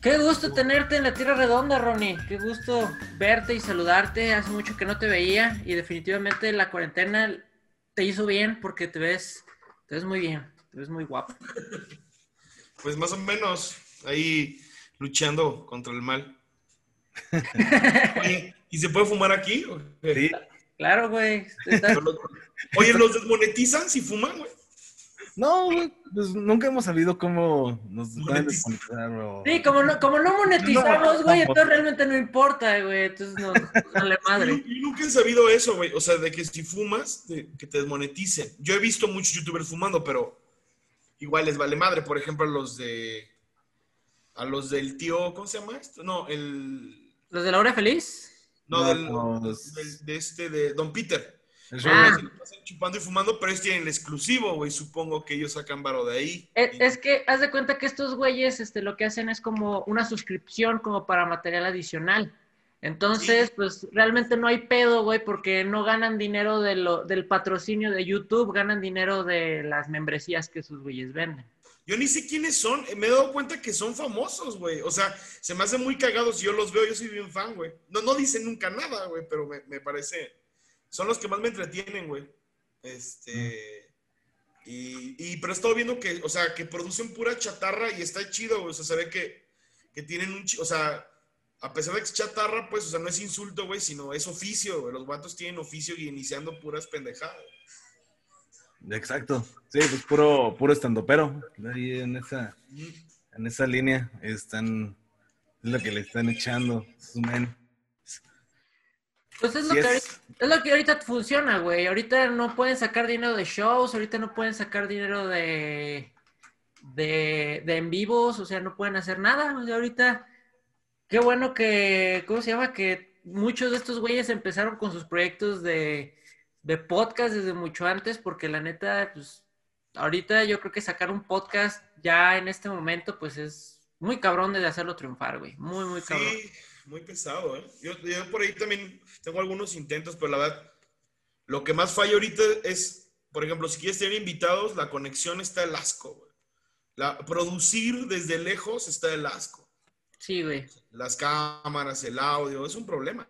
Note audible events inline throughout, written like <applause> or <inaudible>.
Qué gusto tenerte en la Tierra Redonda, Ronnie. Qué gusto verte y saludarte. Hace mucho que no te veía y definitivamente la cuarentena te hizo bien porque te ves, te ves muy bien, te ves muy guapo. Pues más o menos ahí luchando contra el mal. Oye, ¿y se puede fumar aquí? Sí. Claro, güey. Oye, ¿los desmonetizan si fuman, güey? No, pues nunca hemos sabido cómo nos van a desmonetizar. Sí, como no, como no monetizamos, güey, entonces realmente no importa, güey. Entonces no, no madre. Yo, nunca he sabido eso, güey. O sea, de que si fumas, que te desmoneticen. Yo he visto muchos youtubers fumando, pero igual les vale madre. Por ejemplo, a los de. A los del tío. ¿Cómo se llama esto? No, el. ¿Los de la hora feliz? No, del, de este, de Don Peter. Ah. chupando y fumando, pero ellos tienen el exclusivo, güey. Supongo que ellos sacan varo de ahí. Es, que haz de cuenta que estos güeyes este, lo que hacen es como una suscripción como para material adicional. Entonces, pues realmente no hay pedo, güey, porque no ganan dinero de lo, del patrocinio de YouTube, ganan dinero de las membresías que sus güeyes venden. Yo ni sé quiénes son, me he dado cuenta que son famosos, güey. O sea, se me hace muy cagados si yo los veo, yo soy bien fan, güey. No, no dicen nunca nada, güey, pero me, me parece son los que más me entretienen, güey. Este. Y, y, pero he estado viendo que, o sea, que producen pura chatarra y está chido, güey. O sea, se ve que, que tienen un. O sea, a pesar de que es chatarra, pues, o sea, no es insulto, güey, sino es oficio, güey. Los vatos tienen oficio y iniciando puras pendejadas. Exacto. Sí, pues puro, puro estandopero. Ahí en esa, en esa línea están. Es lo que le están echando. Su men. Pues es lo, que ahorita, es lo que ahorita funciona, güey. Ahorita no pueden sacar dinero de shows, ahorita no pueden sacar dinero de, de, de en vivos, o sea, no pueden hacer nada. O sea, ahorita, qué bueno que, ¿cómo se llama? Que muchos de estos güeyes empezaron con sus proyectos de, de podcast desde mucho antes, porque la neta, pues, ahorita yo creo que sacar un podcast ya en este momento, pues es muy cabrón de hacerlo triunfar, güey. Muy, muy cabrón. Sí muy pesado, ¿eh? Yo, por ahí también tengo algunos intentos, pero la verdad, lo que más falla ahorita es, por ejemplo, si quieres tener invitados, la conexión está el asco, güey. La, producir desde lejos está el asco. Sí, güey. Las cámaras, el audio, es un problema.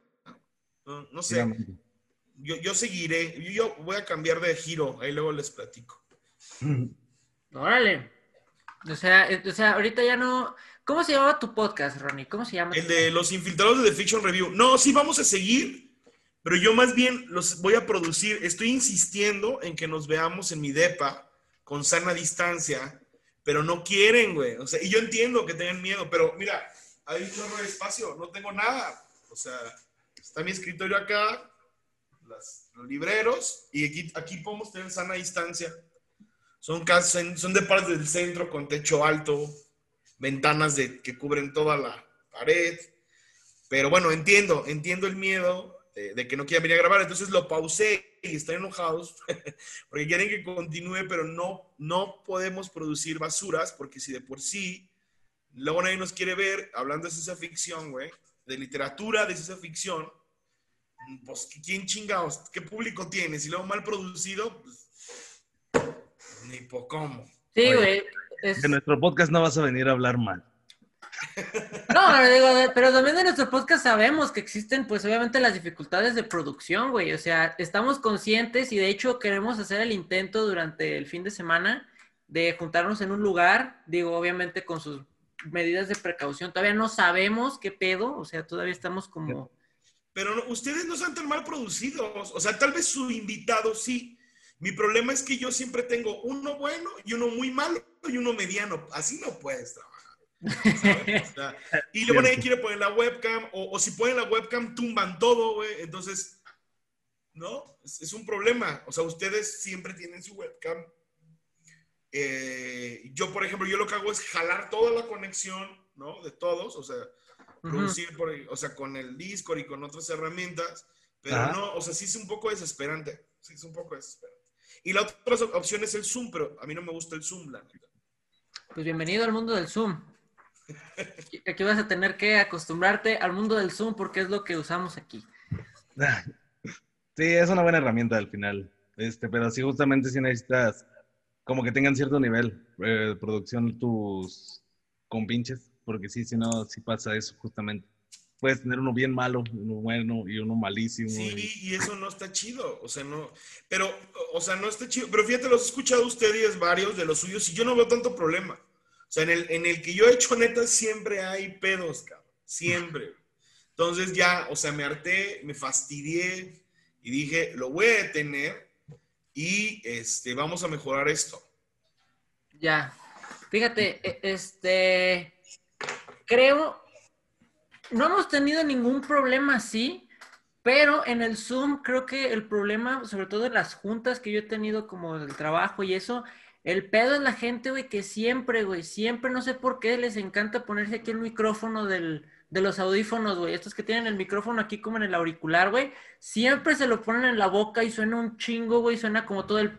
No, sé. Yo, yo, seguiré, yo voy a cambiar de giro, ahí luego les platico. <laughs> Órale. O sea, o sea, ahorita ya no, ¿Cómo se llama tu podcast, Ronnie? ¿Cómo se llama? El de los infiltrados de The Fiction Review. No, sí, vamos a seguir, pero yo más bien los voy a producir. Estoy insistiendo en que nos veamos en mi depa con sana distancia, pero no quieren, güey. O sea, y yo entiendo que tengan miedo, pero mira, hay un chorro de espacio, no tengo nada. O sea, está mi escritorio acá, los libreros, y aquí, aquí podemos tener sana distancia. Son, casas, son de partes del centro con techo alto, ventanas de, que cubren toda la pared. Pero bueno, entiendo, entiendo el miedo de, que no quieran venir a grabar, entonces lo pausé y están enojados <laughs> porque quieren que continúe, pero no, no podemos producir basuras porque si de por sí luego nadie nos quiere ver hablando de ciencia ficción, güey, de literatura, de ciencia ficción, pues ¿quién chingados? ¿Qué público tienes? Y luego mal producido, pues, ni por cómo. Sí, güey. De nuestro podcast no vas a venir a hablar mal. No, digo, pero también de nuestro podcast sabemos que existen, pues obviamente las dificultades de producción, güey. O sea, estamos conscientes y de hecho queremos hacer el intento durante el fin de semana de juntarnos en un lugar, digo, obviamente con sus medidas de precaución. Todavía no sabemos qué pedo, o sea, todavía estamos como... Pero ustedes no son tan mal producidos, o sea, tal vez su invitado sí, mi problema es que yo siempre tengo uno bueno y uno muy malo y uno mediano. Así no puedes trabajar. <laughs> y luego nadie quiere poner la webcam, o, si ponen la webcam, tumban todo, güey. Entonces, ¿no? Es, un problema. O sea, ustedes siempre tienen su webcam. Eh, yo, por ejemplo, yo lo que hago es jalar toda la conexión, ¿no? De todos, o sea, producir, por, o sea, con el Discord y con otras herramientas, pero no, o sea, sí es un poco desesperante. Sí es un poco desesperante. Y la otra opción es el Zoom, pero a mí no me gusta el Zoom, la Pues bienvenido al mundo del Zoom. Aquí vas a tener que acostumbrarte al mundo del Zoom porque es lo que usamos aquí. Sí, es una buena herramienta al final. Este, pero sí, justamente si necesitas como que tengan cierto nivel eh, de producción tus compinches, porque sí, si no, sí pasa eso justamente. Puedes tener uno bien malo, uno bueno y uno malísimo. Sí, y... eso no está chido, o sea, no, pero, o sea, no está chido, pero fíjate, los he escuchado ustedes varios de los suyos y yo no veo tanto problema. O sea, en el, en el que yo he hecho neta siempre hay pedos, cabrón, siempre. Entonces ya, o sea, me harté, me fastidié y dije, lo voy a detener y este, vamos a mejorar esto. Ya, fíjate, e, este, creo, no hemos tenido ningún problema así, pero en el Zoom creo que el problema, sobre todo en las juntas que yo he tenido como el trabajo y eso, el pedo es la gente, güey, que siempre, güey, siempre, no sé por qué, les encanta ponerse aquí el micrófono del, de los audífonos, güey, estos que tienen el micrófono aquí como en el auricular, güey, siempre se lo ponen en la boca y suena un chingo, güey, suena como todo el...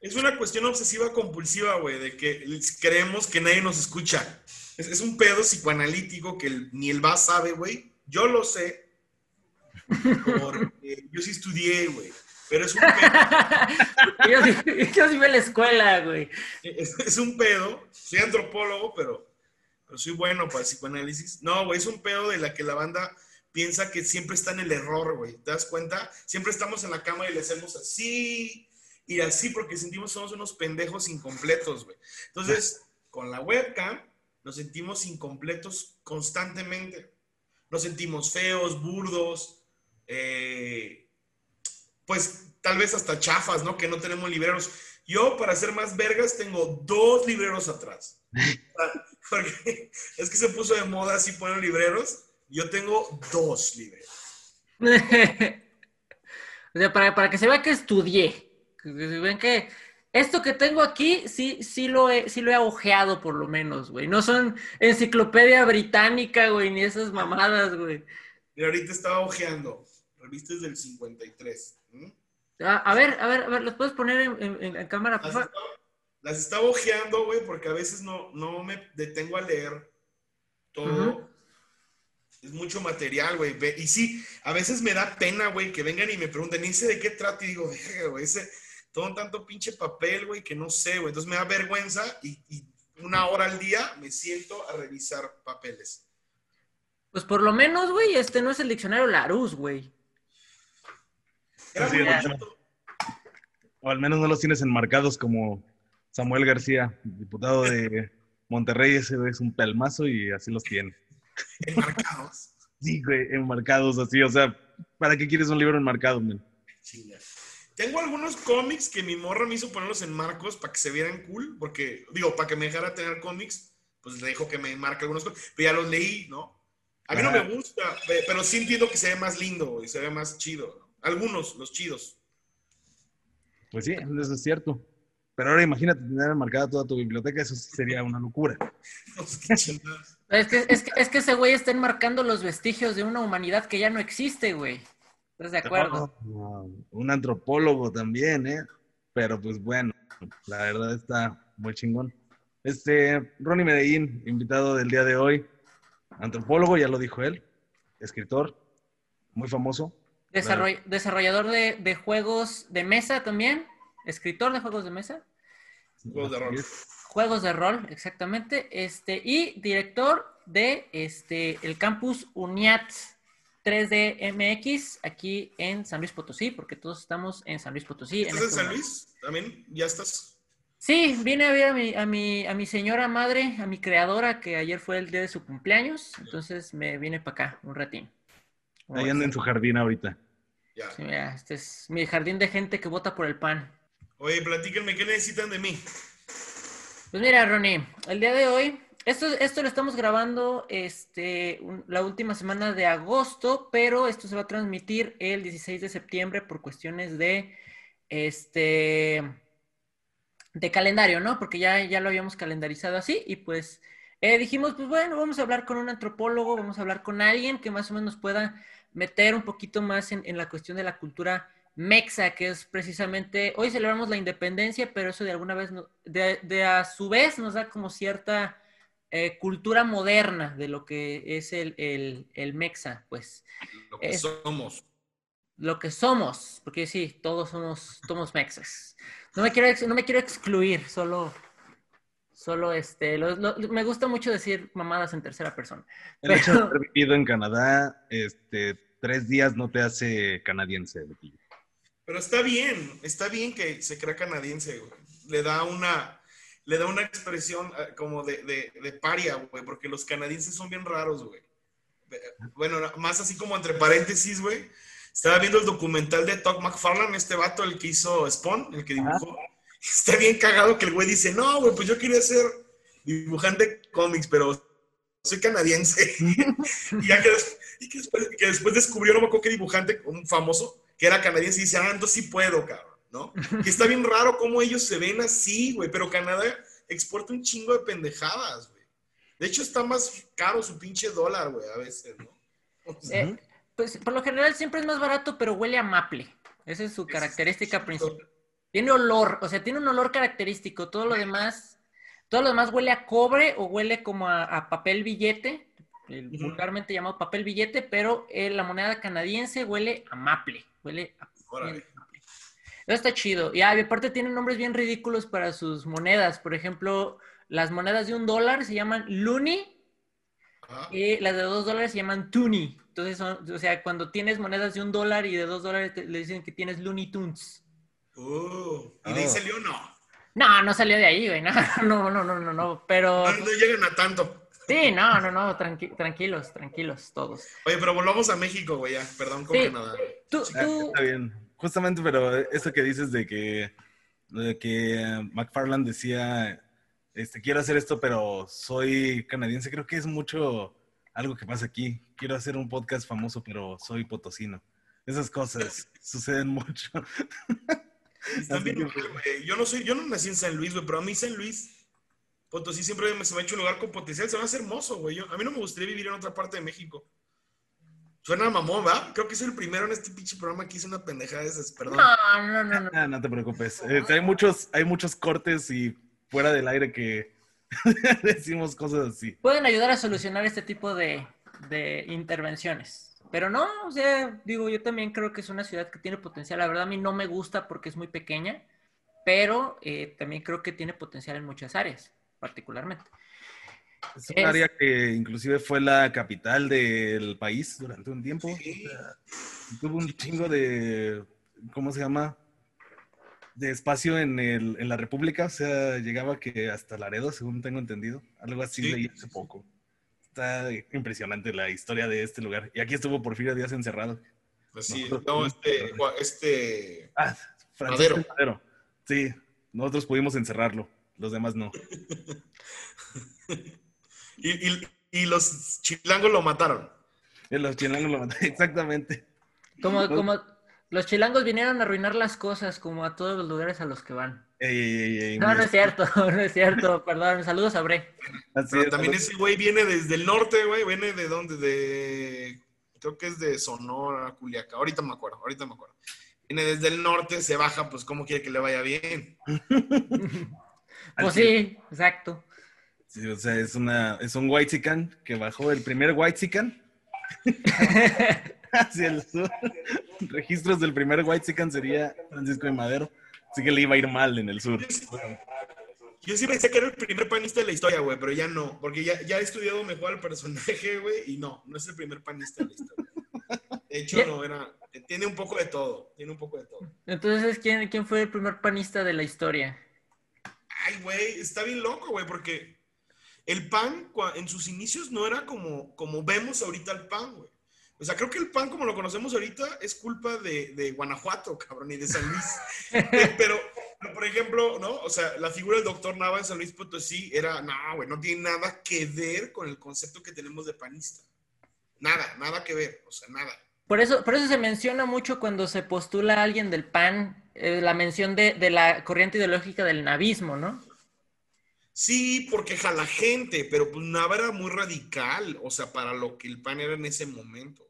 Es una cuestión obsesiva compulsiva, güey, de que creemos que nadie nos escucha. Es, un pedo psicoanalítico que ni el va sabe, güey. Yo lo sé. Porque <laughs> yo sí estudié, güey. Pero es un pedo. <laughs> yo, sí, yo sí a la escuela, güey. Es, un pedo. Soy antropólogo, pero, pero soy bueno para el psicoanálisis. No, güey, es un pedo de la que la banda piensa que siempre está en el error, güey. ¿Te das cuenta? Siempre estamos en la cama y le hacemos así y así porque sentimos somos unos pendejos incompletos, güey. Entonces, con la webcam nos sentimos incompletos constantemente. Nos sentimos feos, burdos, eh, pues tal vez hasta chafas, ¿no? Que no tenemos libreros. Yo, para ser más vergas, tengo dos libreros atrás. <laughs> Porque es que se puso de moda así poner libreros. Yo tengo dos libreros. <laughs> o sea, para, para que se vea que estudié. Ven que esto que tengo aquí, sí, sí lo he, sí lo he ojeado por lo menos, güey. No son enciclopedia británica, güey, ni esas mamadas, güey. Mira, ahorita estaba ojeando. Revistas del 53. Ah, a ver, a ver, a ver, ¿los puedes poner en, cámara, por favor? Las estaba ojeando, güey, porque a veces no, no me detengo a leer todo. Es mucho material, güey. Y sí, a veces me da pena, güey, que vengan y me pregunten, ¿y ese de qué trata? Y digo, güey, ese todo tanto pinche papel, güey, que no sé, güey. Entonces me da vergüenza y, una hora al día me siento a revisar papeles. Pues por lo menos, güey, este no es el diccionario Larus, güey. o al menos no los tienes enmarcados como Samuel García, diputado de Monterrey, ese es un pelmazo y así los tiene. ¿Enmarcados? sí, güey, enmarcados así, o sea, ¿para qué quieres un libro enmarcado, men? Tengo algunos cómics que mi morra me hizo ponerlos en marcos para que se vieran cool, porque, digo, para que me dejara tener cómics, pues le dijo que me marque algunos cómics, pero ya los leí, ¿no? A mí no me gusta, pero sí entiendo que se ve más lindo y se ve más chido. Algunos, los chidos. Pues sí, eso es cierto. Pero ahora imagínate tener marcada toda tu biblioteca, eso sería una locura. <laughs> es, que, es, que, es que ese güey está enmarcando los vestigios de una humanidad que ya no existe, güey. ¿Estás de acuerdo? un antropólogo también, ¿eh? Pero pues bueno, la verdad está muy chingón. Este, Ronnie Medellín, invitado del día de hoy, antropólogo, ya lo dijo él, escritor, muy famoso. desarrollador de, juegos de mesa también, escritor de juegos de mesa. Juegos de rol. Juegos de rol, exactamente. Este, y director de este, el campus UNIAT 3D MX aquí en San Luis Potosí, porque todos estamos en San Luis Potosí. ¿Estás en, San Luis? ¿También? ¿Ya estás? Sí, vine a ver a mi, a, mi, a mi señora madre, a mi creadora, que ayer fue el día de su cumpleaños, entonces me vine para acá un ratín. Ahí anda en su jardín ahorita. Ya. Sí, mira, este es mi jardín de gente que vota por el pan. Oye, platíquenme, ¿qué necesitan de mí? Pues mira, Ronnie, el día de hoy esto, esto lo estamos grabando este, la última semana de agosto, pero esto se va a transmitir el 16 de septiembre por cuestiones de, este, de calendario, ¿no? Porque ya, ya lo habíamos calendarizado así y pues eh, dijimos, pues bueno, vamos a hablar con un antropólogo, vamos a hablar con alguien que más o menos pueda meter un poquito más en, la cuestión de la cultura mexa, que es precisamente, hoy celebramos la independencia, pero eso de alguna vez, de, de a su vez nos da como cierta eh, cultura moderna de lo que es el, el, mexa, pues. Lo que somos. Lo que somos, porque sí, todos somos, somos mexas. No me quiero, no me quiero excluir, solo, Solo este, me gusta mucho decir mamadas en tercera persona. El hecho de haber vivido en Canadá, este, tres días no te hace canadiense. Pero está bien, está bien que se crea canadiense, güey. Le da una, le da una expresión eh, como de, de, de paria, güey, porque los canadienses son bien raros, güey. Bueno, más así como entre paréntesis, güey. Estaba viendo el documental de Todd McFarlane, este vato, el que hizo Spawn, el que dibujó. <laughs> Está bien cagado que el güey dice, no, güey, pues yo quería ser dibujante de cómics, pero soy canadiense. <laughs> y ya que, después, descubrió, no me acuerdo qué dibujante, un famoso, que era canadiense, y dice, ah, entonces sí puedo, cabrón, ¿no? Y está bien raro cómo ellos se ven así, güey, pero Canadá exporta un chingo de pendejadas, güey. De hecho, está más caro su pinche dólar, güey, a veces, ¿no? Eh, pues por lo general siempre es más barato, pero huele a maple. Esa es su característica principal. Tiene olor, o sea, tiene un olor característico. Todo lo demás, todo lo demás huele a cobre o huele como a, papel billete, vulgarmente llamado papel billete, pero eh, la moneda canadiense huele a maple. Huele a. Eso está chido. Y aparte tienen nombres bien ridículos para sus monedas. Por ejemplo, las monedas de un dólar se llaman Looney y las de dos dólares se llaman Toonie. Entonces, o sea, cuando tienes monedas de un dólar y de dos dólares, le dicen que tienes Looney Tunes. Uh, ¿Y de ahí oh. salió no? No, no salió de ahí, güey. <laughs> No, no, no, no, no, pero... No, llegan a tanto. Sí, no, no, no, tranquilos, tranquilos todos. Oye, pero volvamos a México, güey, ya. Perdón, con Canadá. Tú, tú... Está bien. Justamente, pero eso que dices de que, de que McFarland decía este, quiero hacer esto, pero soy canadiense. Creo que es mucho algo que pasa aquí. Quiero hacer un podcast famoso, pero soy potosino. Esas cosas <laughs> suceden mucho. <laughs> yo no soy, yo no nací en San Luis, güey, pero a mí San Luis, Potosí siempre se me ha hecho un lugar con potencial. Se va a hacer hermoso, güey. a mí no me gustaría vivir en otra parte de México. Suena mamón, ¿va? Creo que soy el primero en este pinche programa que hice una pendejada de esas, perdón. No, no, no, no. Ah, no te preocupes. Eh, hay, muchos, hay muchos cortes y fuera del aire que <laughs> decimos cosas así. Pueden ayudar a solucionar este tipo de, intervenciones. Pero no, o sea, digo, yo también creo que es una ciudad que tiene potencial. La verdad a mí no me gusta porque es muy pequeña, pero eh, también creo que tiene potencial en muchas áreas, particularmente. Es un área que inclusive fue la capital del país durante un tiempo. tuvo un chingo de, ¿cómo se llama? de espacio en, el, en la República, o sea, llegaba que hasta Laredo, según tengo entendido. Algo así leí hace poco. Está impresionante la historia de este lugar. Y aquí estuvo Porfirio Díaz encerrado. Pues sí, no, este, este... Ah, Francisco Madero. Sí, nosotros pudimos encerrarlo, los demás no. <laughs> y, y, y, los chilangos lo mataron. Y los chilangos lo mataron, <laughs> exactamente. Como, como, los chilangos vinieron a arruinar las cosas como a todos los lugares a los que van. no, no es cierto, <laughs> no es cierto, perdón. Saludos a Bre. Pero también ese güey viene desde el norte, güey. Viene de dónde? De. Creo que es de Sonora, Culiacán. Ahorita me acuerdo, ahorita me acuerdo. Viene desde el norte, se baja, pues, ¿cómo quiere que le vaya bien? <laughs> pues sí, exacto. Sí, o sea, es, una, es un white que bajó el primer white hacia el sur. Registros del primer White Sican sería Francisco de Madero. Así que le iba a ir mal en el sur. Yo sí pensé que era el primer panista de la historia, güey, pero ya no. Porque ya, ya he estudiado mejor al personaje, <laughs> güey, y no, no es el primer panista de la historia. De hecho, no, era. Tiene un poco de todo. Tiene un poco de todo. Entonces, ¿quién, quién fue el primer panista de la historia? Ay, güey, está bien loco, güey, porque el pan en sus inicios no era como, como vemos ahorita el pan, güey. O sea, creo que el pan como lo conocemos ahorita es culpa de, Guanajuato, cabrón, y de San Luis. <laughs> pero, por ejemplo, ¿no? O sea, la figura del doctor Nava en San Luis Potosí era, no, güey, no tiene nada que ver con el concepto que tenemos de panista. Nada, nada que ver, o sea, nada. Por eso, por eso se menciona mucho cuando se postula a alguien del PAN, eh, la mención de, de, la corriente ideológica del navismo, ¿no? Sí, porque jala gente, pero pues Nava era muy radical, o sea, para lo que el PAN era en ese momento.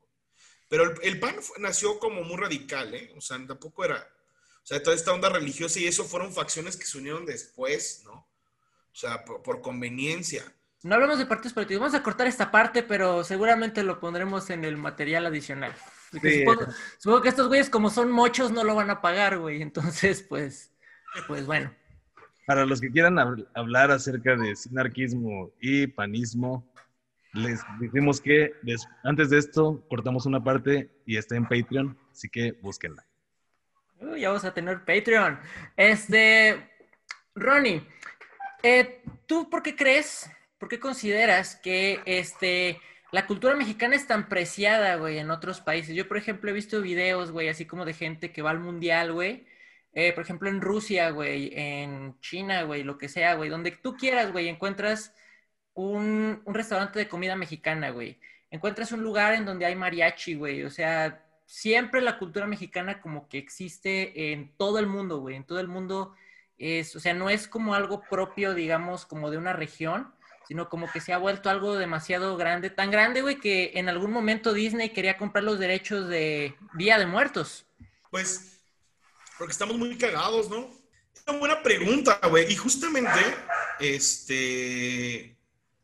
Pero el, PAN nació como muy radical, ¿eh? O sea, tampoco era, o sea, toda esta onda religiosa y eso fueron facciones que se unieron después, ¿no? O sea, por, conveniencia. No hablamos de partidos políticos, vamos a cortar esta parte, pero seguramente lo pondremos en el material adicional. Supongo, que estos güeyes como son mochos no lo van a pagar, güey, entonces pues, pues bueno. Para los que quieran hablar acerca de sinarquismo y panismo, les dijimos que antes de esto cortamos una parte y está en Patreon, así que búsquenla. ya vamos a tener Patreon. Este, Ronnie, eh, ¿tú por qué crees, por qué consideras que este, la cultura mexicana es tan preciada, güey, en otros países? Yo, por ejemplo, he visto videos, güey, así como de gente que va al mundial, güey. Eh, por ejemplo, en Rusia, güey, en China, güey, lo que sea, güey, donde tú quieras, güey, encuentras un, restaurante de comida mexicana, güey. Encuentras un lugar en donde hay mariachi, güey. O sea, siempre la cultura mexicana como que existe en todo el mundo, güey. En todo el mundo es, o sea, no es como algo propio, digamos, como de una región, sino como que se ha vuelto algo demasiado grande. Tan grande, güey, que en algún momento Disney quería comprar los derechos de Día de Muertos. Pues, porque estamos muy cagados, ¿no? Es una buena pregunta, güey. Y justamente, este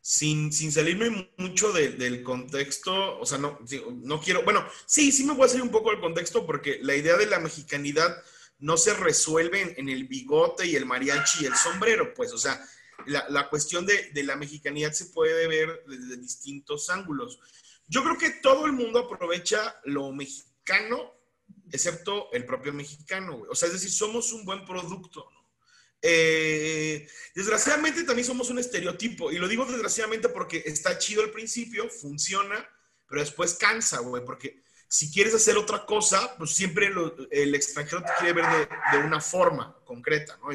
sin, sin salirme mucho del contexto, o sea, no, no quiero, bueno, sí, sí me voy a salir un poco del contexto porque la idea de la mexicanidad no se resuelve en, el bigote y el mariachi y el sombrero, pues, o sea, la, la cuestión de, de, la mexicanidad se puede ver desde distintos ángulos. Yo creo que todo el mundo aprovecha lo mexicano, excepto el propio mexicano, O sea, es decir, somos un buen producto, ¿no? Eh, desgraciadamente también somos un estereotipo, y lo digo desgraciadamente porque está chido al principio, funciona, pero después cansa, güey, porque si quieres hacer otra cosa, pues siempre el extranjero te quiere ver de, una forma concreta, ¿no?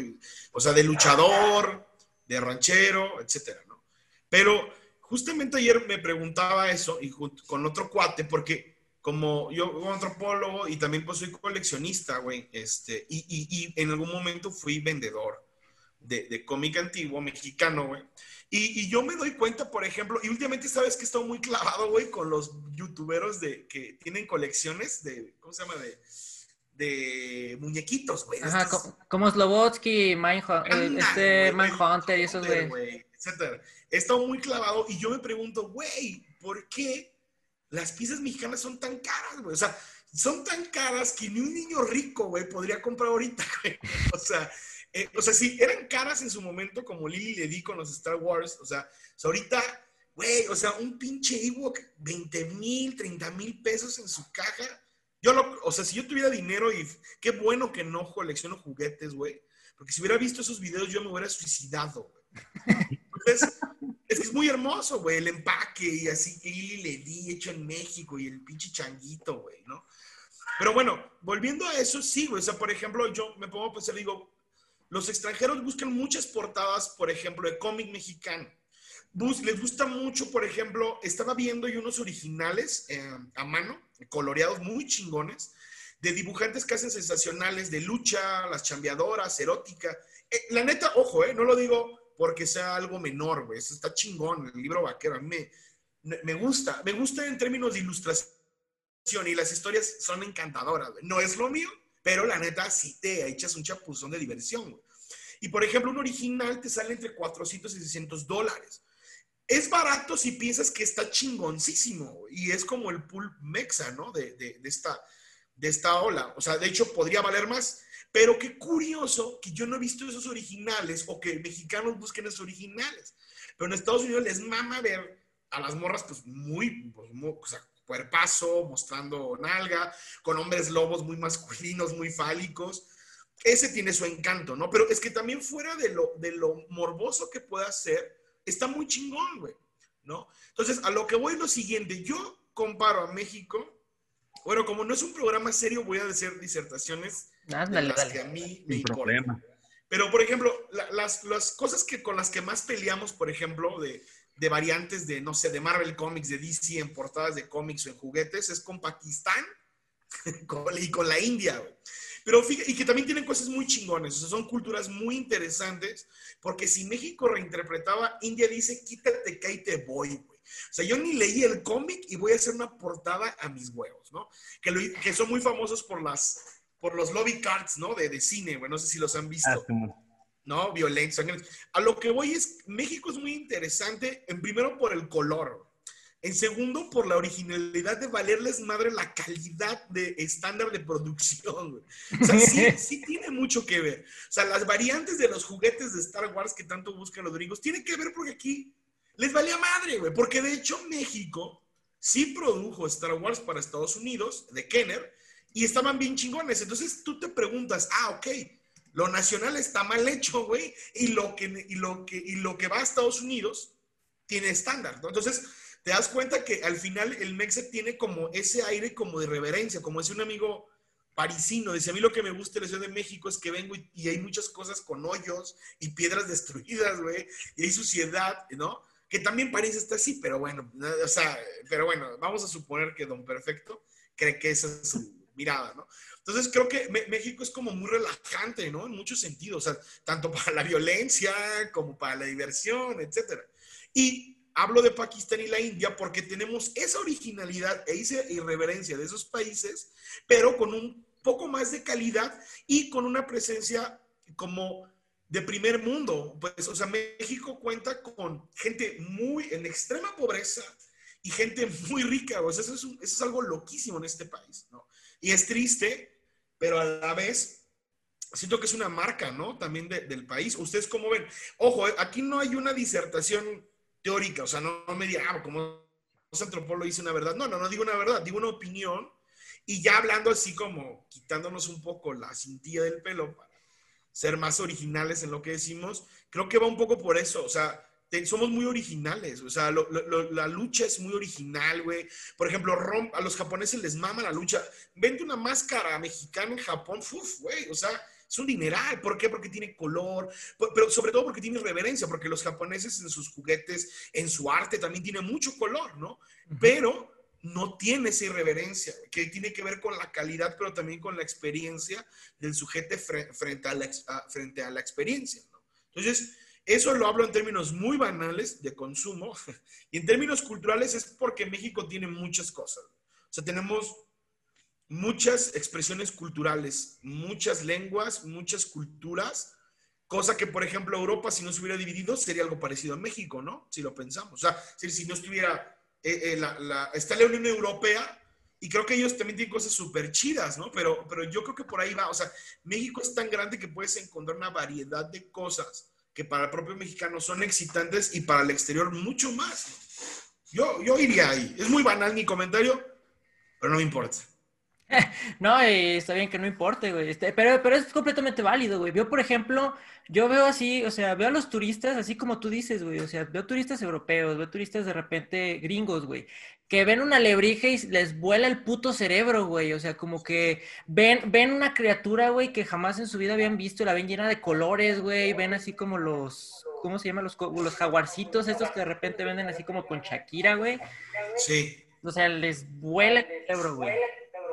o sea, de luchador, de ranchero, etcétera, ¿no? Pero justamente ayer me preguntaba eso y con otro cuate, porque como yo soy antropólogo y también pues soy coleccionista, güey, este, y, y, y, en algún momento fui vendedor de, de cómic antiguo mexicano, güey. Y, y, yo me doy cuenta, por ejemplo, y últimamente sabes que he estado muy clavado, güey, con los youtuberos de, que tienen colecciones de, ¿cómo se llama? De, de muñequitos, güey. Ajá, como, Slobotsky, eh, este Mindhunter y esos, güey. Etcétera. He estado muy clavado y yo me pregunto, güey, ¿por qué las piezas mexicanas son tan caras, güey. O sea, son tan caras que ni un niño rico, güey, podría comprar ahorita, <laughs> güey. O sea, eh, o sea, sí, eran caras en su momento, como Lily le di con los Star Wars. O sea, ahorita, güey, o sea, un pinche Ewok, 20 mil, 30 mil pesos en su caja. Yo lo, o sea, si yo tuviera dinero y qué bueno que no colecciono juguetes, güey. Porque si hubiera visto esos videos, yo me hubiera suicidado, güey. Entonces, es que es muy hermoso, güey, el empaque y así que le di hecho en México y el pinche changuito, güey, ¿no? Pero bueno, volviendo a eso, sí, güey. O sea, por ejemplo, yo me pongo a pensar, digo, los extranjeros buscan muchas portadas, por ejemplo, de cómic mexicano. les gusta mucho, por ejemplo, estaba viendo yo unos originales eh, a mano, coloreados muy chingones, de dibujantes que hacen sensacionales de lucha, las chambeadoras, erótica. Eh, la neta, ojo, eh, no lo digo porque sea algo menor, güey. Eso está chingón, el libro vaquero. A mí me, me gusta. Me gusta en términos de ilustración y las historias son encantadoras, güey. No es lo mío, pero la neta sí te echas un chapuzón de diversión, güey. Y por ejemplo, un original te sale entre 400 y 600 dólares. Es barato si piensas que está chingoncísimo y es como el pulp mexa, ¿no? De, de, de, esta, de esta ola. O sea, de hecho, podría valer más. Pero qué curioso que yo no he visto esos originales o que mexicanos busquen esos originales. Pero en Estados Unidos les mama ver a las morras, pues muy, pues, o sea, cuerpazo, mostrando nalga, con hombres lobos muy masculinos, muy fálicos. Ese tiene su encanto, ¿no? Pero es que también fuera de lo, de lo morboso que pueda ser, está muy chingón, güey, ¿no? Entonces, a lo que voy es lo siguiente, yo comparo a México, bueno, como no es un programa serio, voy a decir disertaciones las que a mí me importan. Pero, por ejemplo, las, las, cosas que con las que más peleamos, por ejemplo, de, de, variantes de, no sé, de Marvel Comics, de DC, en portadas de cómics o en juguetes, es con Pakistán <laughs> y con la India, Pero fíjate, y que también tienen cosas muy chingones, o sea, son culturas muy interesantes, porque si México reinterpretaba, India dice, quítate que ahí te voy, güey. O sea, yo ni leí el cómic y voy a hacer una portada a mis huevos, ¿no? Que, que son muy famosos por las por los lobby cards, ¿no? De, de cine, güey, no sé si los han visto. Ah, ¿No? Violentos, A lo que voy es, México es muy interesante, en primero por el color. En segundo, por la originalidad de valerles madre la calidad de estándar de producción. Güey. O sea, sí, <laughs> sí, tiene mucho que ver. O sea, las variantes de los juguetes de Star Wars que tanto buscan los gringos, tiene que ver porque aquí les valía madre, güey. Porque de hecho México sí produjo Star Wars para Estados Unidos, de Kenner, y estaban bien chingones. Entonces tú te preguntas, ah, ok, lo nacional está mal hecho, güey, y lo que, y y lo que va a Estados Unidos tiene estándar. Entonces te das cuenta que al final el Mexe tiene como ese aire como de reverencia, como decía un amigo parisino, dice, a mí lo que me gusta de la Ciudad de México es que vengo y, hay muchas cosas con hoyos y piedras destruidas, güey, y hay suciedad, ¿no? Que también París está así, pero bueno, o sea, pero bueno, vamos a suponer que Don Perfecto cree que esa es su mirada, ¿no? Entonces creo que México es como muy relajante, ¿no? En muchos sentidos, tanto <laughs> para la violencia como para la diversión, etcétera. Y hablo de Pakistán y la India porque tenemos esa originalidad e esa irreverencia de esos países, pero con un poco más de calidad y con una presencia como de primer mundo. Pues, o sea, México cuenta con gente muy en extrema pobreza y gente muy rica. O sea, eso es, algo loquísimo en este país, ¿no? Y es triste, pero a la vez siento que es una marca, ¿no? También del país. ¿Ustedes cómo ven? Ojo, eh, aquí no hay una disertación teórica, o sea, no, me diga, ah, como los antropólogos dice una verdad. No, no, no digo una verdad, digo una opinión. Y ya hablando así como quitándonos un poco la cintilla del pelo ser más originales en lo que decimos, creo que va un poco por eso, o sea, somos muy originales, o sea, la lucha es muy original, güey. Por ejemplo, a los japoneses les mama la lucha. Vende una máscara mexicana en Japón, uf, güey, o sea, es un dineral. ¿Por qué? Porque tiene color, pero sobre todo porque tiene reverencia, porque los japoneses en sus juguetes, en su arte también tiene mucho color, ¿no? Pero no tiene esa irreverencia, que tiene que ver con la calidad, pero también con la experiencia del sujeto frente a la, frente a la experiencia. Entonces, eso lo hablo en términos muy banales de consumo <laughs> y en términos culturales es porque México tiene muchas cosas. O sea, tenemos muchas expresiones culturales, muchas lenguas, muchas culturas, cosa que, por ejemplo, Europa, si no se hubiera dividido, sería algo parecido a México, ¿no? Si lo pensamos. O sea, si, no estuviera, eh, eh, la, está la Unión Europea, y creo que ellos también tienen cosas súper chidas, ¿no? Pero, pero yo creo que por ahí va. O sea, México es tan grande que puedes encontrar una variedad de cosas que para el propio mexicano son excitantes y para el exterior mucho más. Yo, yo iría ahí. Es muy banal mi comentario, pero no me importa. <laughs> No, está bien que no importe, güey. Este, pero, pero es completamente válido, güey. Yo, por ejemplo, yo veo así, o sea, veo a los turistas así como tú dices, güey. O sea, veo turistas europeos, veo turistas de repente gringos, güey. Que ven una lebrija y les vuela el puto cerebro, güey. O sea, como que ven, ven una criatura, güey, que jamás en su vida habían visto, la ven llena de colores, güey. Ven así como los, ¿cómo se llaman? Los, los jaguarcitos estos que de repente venden así como con Shakira, güey. Sí. O sea, les vuela el cerebro, güey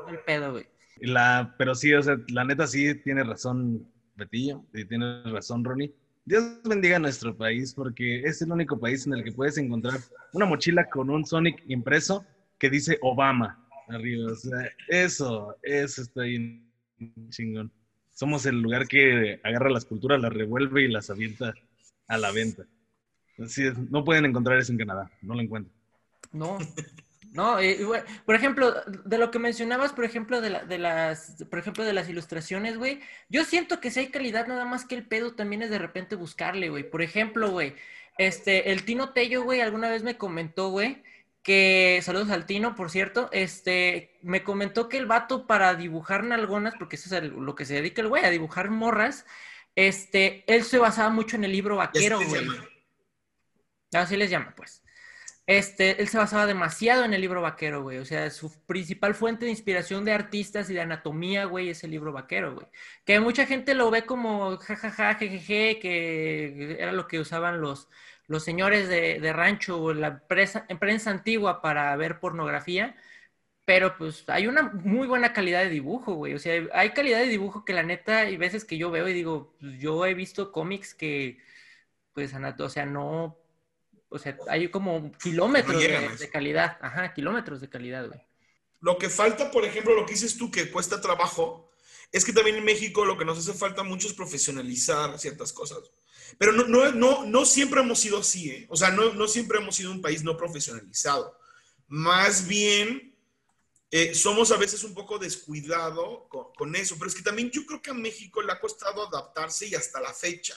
el pedo, güey. La, pero sí, o sea, la neta sí tiene razón Betillo y tiene razón Ronnie. Dios bendiga a nuestro país porque es el único país en el que puedes encontrar una mochila con un Sonic impreso que dice Obama arriba. O sea, eso, eso está ahí chingón. Somos el lugar que agarra las culturas, las revuelve y las avienta a la venta. Así es, no pueden encontrar eso en Canadá, no lo encuentran. No, ¿no? por ejemplo, de lo que mencionabas, por ejemplo, de, las, por ejemplo, de las ilustraciones, güey, yo siento que si hay calidad, nada más que el pedo también es de repente buscarle, güey. Por ejemplo, güey, este, el Tino Tello, güey, alguna vez me comentó, güey, que, saludos al Tino, por cierto, este, me comentó que el vato para dibujar nalgonas, porque eso es lo que se dedica el güey, a dibujar morras, este, él se basaba mucho en el libro vaquero, güey. Así les llama, pues. Este, él se basaba demasiado en el libro vaquero, güey. O sea, su principal fuente de inspiración de artistas y de anatomía, güey, es el libro vaquero, güey. Que mucha gente lo ve como jajaja, jejeje, que era lo que usaban los, los señores de, rancho o la prensa, prensa antigua para ver pornografía. Pero pues hay una muy buena calidad de dibujo, güey. O sea, hay calidad de dibujo que la neta hay veces que yo veo y digo, pues, yo he visto cómics que, pues, o sea, no o sea, hay como kilómetros de, calidad. Ajá, kilómetros de calidad, güey. Lo que falta, por ejemplo, lo que dices tú que cuesta trabajo, es que también en México lo que nos hace falta mucho es profesionalizar ciertas cosas. Pero no, no, no, no siempre hemos sido así, ¿eh? O sea, no, no siempre hemos sido un país no profesionalizado. Más bien, eh, somos a veces un poco descuidado con, eso, pero es que también yo creo que a México le ha costado adaptarse y hasta la fecha.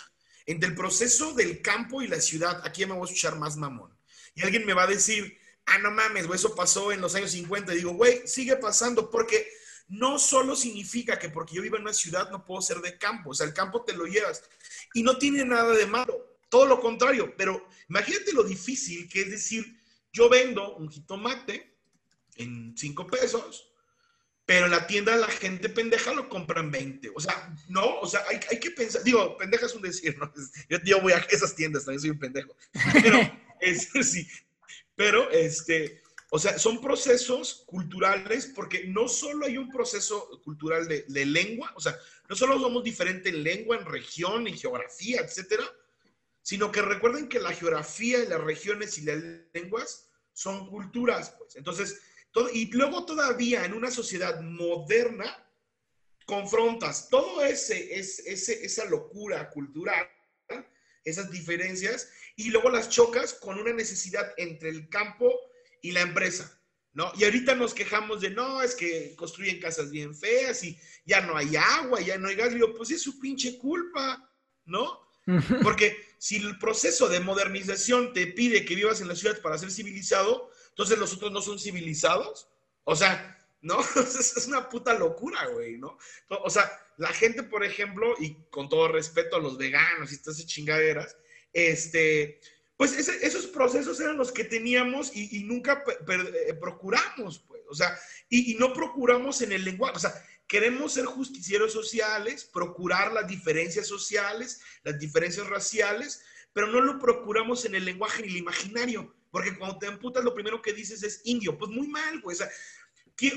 Entre el proceso del campo y la ciudad, aquí me voy a escuchar más mamón. Y alguien me va a decir, ah, no mames, güey, eso pasó en los años 50. Y digo, güey, sigue pasando porque no solo significa que porque yo vivo en una ciudad no puedo ser de campo, o sea, el campo te lo llevas. Y no tiene nada de malo, todo lo contrario, pero imagínate lo difícil que es decir, yo vendo un jitomate en 5 pesos, pero en la tienda la gente pendeja lo compran 20. O sea, no, o sea, hay, hay que pensar, digo, pendeja es un decir, ¿no? Yo, yo, voy a esas tiendas, también soy un pendejo. Pero, <laughs> es, sí, pero, este, o sea, son procesos culturales porque no solo hay un proceso cultural de, de lengua, o sea, no solo somos diferentes en lengua, en región, en geografía, etcétera, sino que recuerden que la geografía y las regiones y las lenguas son culturas, pues. Entonces, y luego todavía en una sociedad moderna, confrontas todo ese, ese, esa locura cultural, esas diferencias, y luego las chocas con una necesidad entre el campo y la empresa. ¿No? Y ahorita nos quejamos de, no, es que construyen casas bien feas y ya no hay agua, ya no hay gas. digo, pues es su pinche culpa, ¿no? Porque si el proceso de modernización te pide que vivas en la ciudad para ser civilizado, entonces los otros no son civilizados. O sea, ¿no? <laughs> es una puta locura, güey, ¿no? O sea, la gente, por ejemplo, y con todo respeto a los veganos y estas chingaderas, este, pues esos procesos eran los que teníamos y, nunca eh, procuramos, pues, o sea, y, y, no procuramos en el lenguaje, o sea, queremos ser justicieros sociales, procurar las diferencias sociales, las diferencias raciales, pero no lo procuramos en el lenguaje ni el imaginario, porque cuando te emputas lo primero que dices es indio, pues muy mal, pues.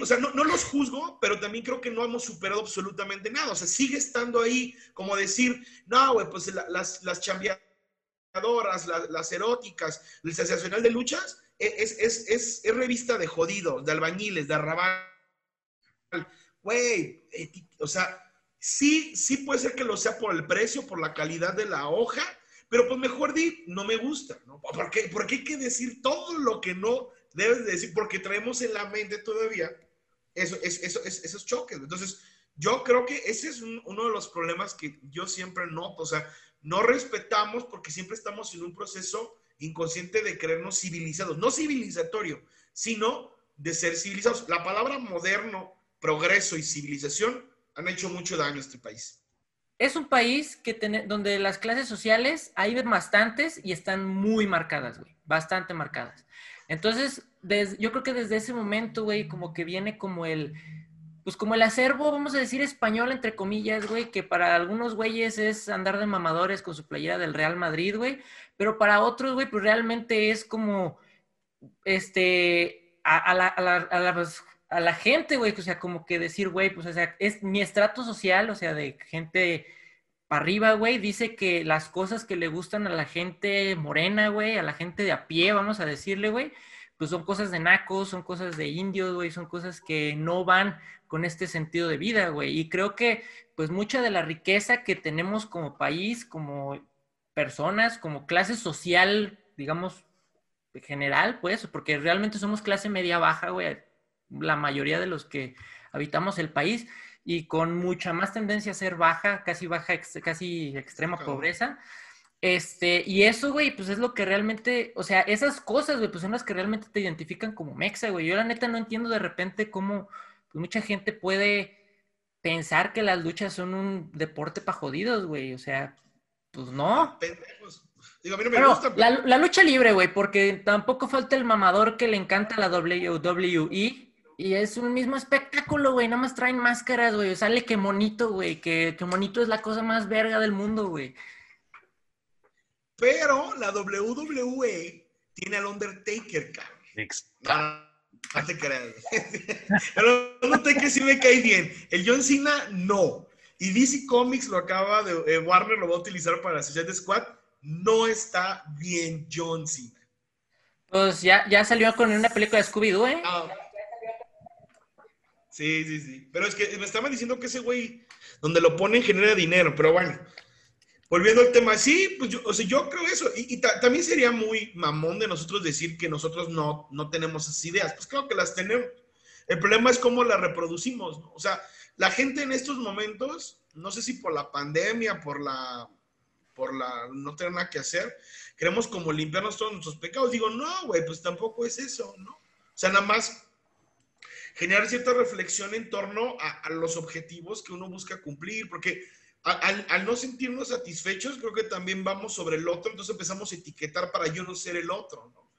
O sea, no, no, los juzgo, pero también creo que no hemos superado absolutamente nada. O sea, sigue estando ahí como decir, no, güey, pues las, las chambeadoras, las, las eróticas, el sensacional de luchas, e, es, es, es, es, revista de jodidos, de albañiles, de arrabal güey, o sea, sí, sí puede ser que lo sea por el precio, por la calidad de la hoja, pero pues mejor di, no me gusta, ¿no? ¿Por qué, porque hay que decir todo lo que no debes decir? Porque traemos en la mente todavía eso, eso, esos choques. Entonces, yo creo que ese es uno de los problemas que yo siempre noto, o sea, no respetamos porque siempre estamos en un proceso inconsciente de creernos civilizados, no civilizatorio, sino de ser civilizados. La palabra moderno progreso y civilización han hecho mucho daño a este país. Es un país que donde las clases sociales hay bastantes y están muy marcadas, güey, bastante marcadas. Entonces, yo creo que desde ese momento, güey, como que viene como el, pues como el acervo, vamos a decir español, entre comillas, güey, que para algunos güeyes es andar de mamadores con su playera del Real Madrid, güey, pero para otros, güey, pues realmente es como, este, a, la, a, la, a la gente, güey, o sea, como que decir, güey, pues, o sea, es mi estrato social, o sea, de gente para arriba, güey, dice que las cosas que le gustan a la gente morena, güey, a la gente de a pie, vamos a decirle, güey, pues son cosas de nacos, son cosas de indios, güey, son cosas que no van con este sentido de vida, güey. Y creo que, pues, mucha de la riqueza que tenemos como país, como personas, como clase social, digamos, general, pues, porque realmente somos clase media baja, güey, la mayoría de los que habitamos el país y con mucha más tendencia a ser baja, casi baja, casi extrema pobreza. Este, y eso, güey, pues es lo que realmente, o sea, esas cosas, güey, pues son las que realmente te identifican como mexa, güey. Yo la neta no entiendo de repente cómo pues, mucha gente puede pensar que las luchas son un deporte para jodidos, güey. O sea, pues no. Digo, a mí no me gusta. La, la, lucha libre, güey, porque tampoco falta el mamador que le encanta la WWE y es un mismo espectáculo, güey. Nada más traen máscaras, güey. Sale que monito, güey. Que, que, monito es la cosa más verga del mundo, güey. Pero la WWE tiene al Undertaker, cabrón. No, te creas. <laughs> El Undertaker sí me cae bien. El John Cena, no. Y DC Comics lo acaba de. Eh, Warner lo va a utilizar para la Suicide Squad. No está bien John Cena. Pues ya, ya salió con una película de Scooby-Doo, ¿eh? Ah, Sí, sí, sí. Pero es que me estaban diciendo que ese güey, donde lo ponen, genera dinero. Pero bueno, volviendo al tema, sí, pues yo, o yo creo eso. Y, también sería muy mamón de nosotros decir que nosotros no, no tenemos esas ideas. Pues claro que las tenemos. El problema es cómo las reproducimos. ¿no? O sea, la gente en estos momentos, no sé si por la pandemia, por la, por la no tener nada que hacer, queremos como limpiarnos todos nuestros pecados. Digo, no, güey, pues tampoco es eso, ¿no? O sea, nada más generar cierta reflexión en torno a, los objetivos que uno busca cumplir, porque al, no sentirnos satisfechos, creo que también vamos sobre el otro, entonces empezamos a etiquetar para yo no ser el otro, ¿no?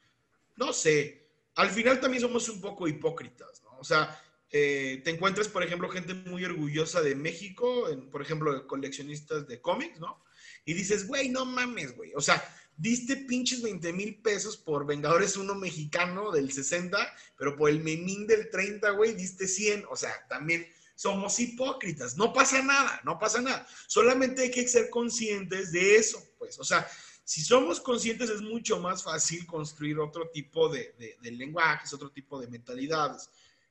No sé, al final también somos un poco hipócritas, ¿no? O sea, eh, te encuentras, por ejemplo, gente muy orgullosa de México, por ejemplo, coleccionistas de cómics, ¿no? Y dices, güey, no mames, güey. O sea, diste pinches 20 mil pesos por Vengadores 1 mexicano del 60, pero por el memín del 30, güey, diste 100. O sea, también somos hipócritas. No pasa nada, no pasa nada. Solamente hay que ser conscientes de eso, pues. O sea, si somos conscientes es mucho más fácil construir otro tipo de, de, lenguajes, otro tipo de mentalidades.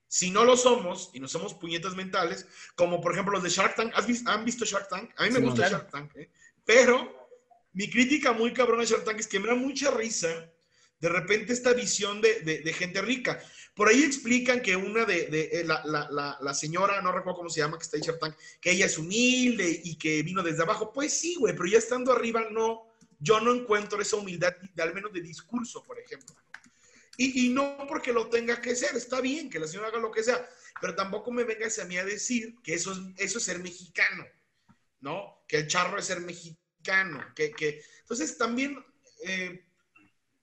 Si no lo somos y no somos puñetas mentales, como por ejemplo los de Shark Tank, ¿han visto Shark Tank? A mí me gusta Shark Tank, ¿eh? Pero mi crítica muy cabrona de Shark Tank es que me da mucha risa de repente esta visión de, de gente rica. Por ahí explican que una de, eh, la, señora, no recuerdo cómo se llama, que está en Shark que ella es humilde y que vino desde abajo. Pues sí, güey, pero ya estando arriba, no, yo no encuentro esa humildad, al menos de discurso, por ejemplo. Y, no porque lo tenga que ser, está bien que la señora haga lo que sea, pero tampoco me vengas a mí a decir que eso es, eso es ser mexicano, ¿no? Que el charro es ser mexicano, que, que... entonces también, eh,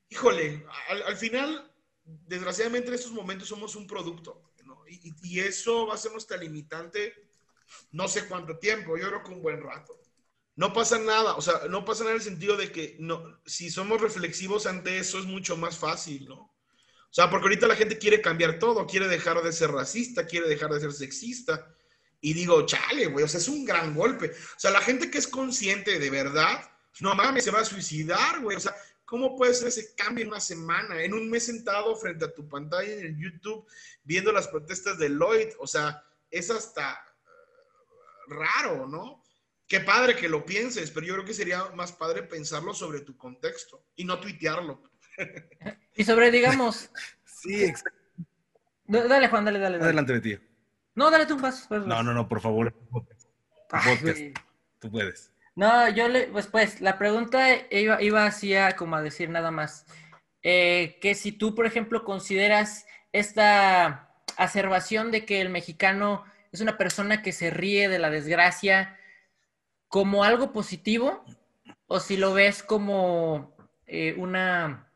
híjole, al final desgraciadamente en estos momentos somos un producto, ¿no? y, eso va a ser nuestra limitante no sé cuánto tiempo, yo creo que un buen rato. No pasa nada, o sea, no pasa nada en el sentido de que no, si somos reflexivos ante eso es mucho más fácil, ¿no? O sea, porque ahorita la gente quiere cambiar todo, quiere dejar de ser racista, quiere dejar de ser sexista. Y digo, chale, güey, o sea, es un gran golpe. O sea, la gente que es consciente de verdad, no mames, se va a suicidar, güey. O sea, ¿Cómo puede ser ese cambio en una semana? En un mes sentado frente a tu pantalla en el YouTube viendo las protestas de Lloyd. O sea, es hasta eh, raro, ¿no? Qué padre que lo pienses, pero yo creo que sería más padre pensarlo sobre tu contexto y no tuitearlo. Y sobre, digamos. <laughs> sí, exacto. Dale, Juan, dale, dale. Adelante, tío. No, dale tú un paso. No, no, no, por favor. Tú puedes. No, yo le, pues, pues, la pregunta iba, iba así como a decir nada más, eh, que si tú, por ejemplo, consideras esta acervación de que el mexicano es una persona que se ríe de la desgracia como algo positivo, o si lo ves como eh, una,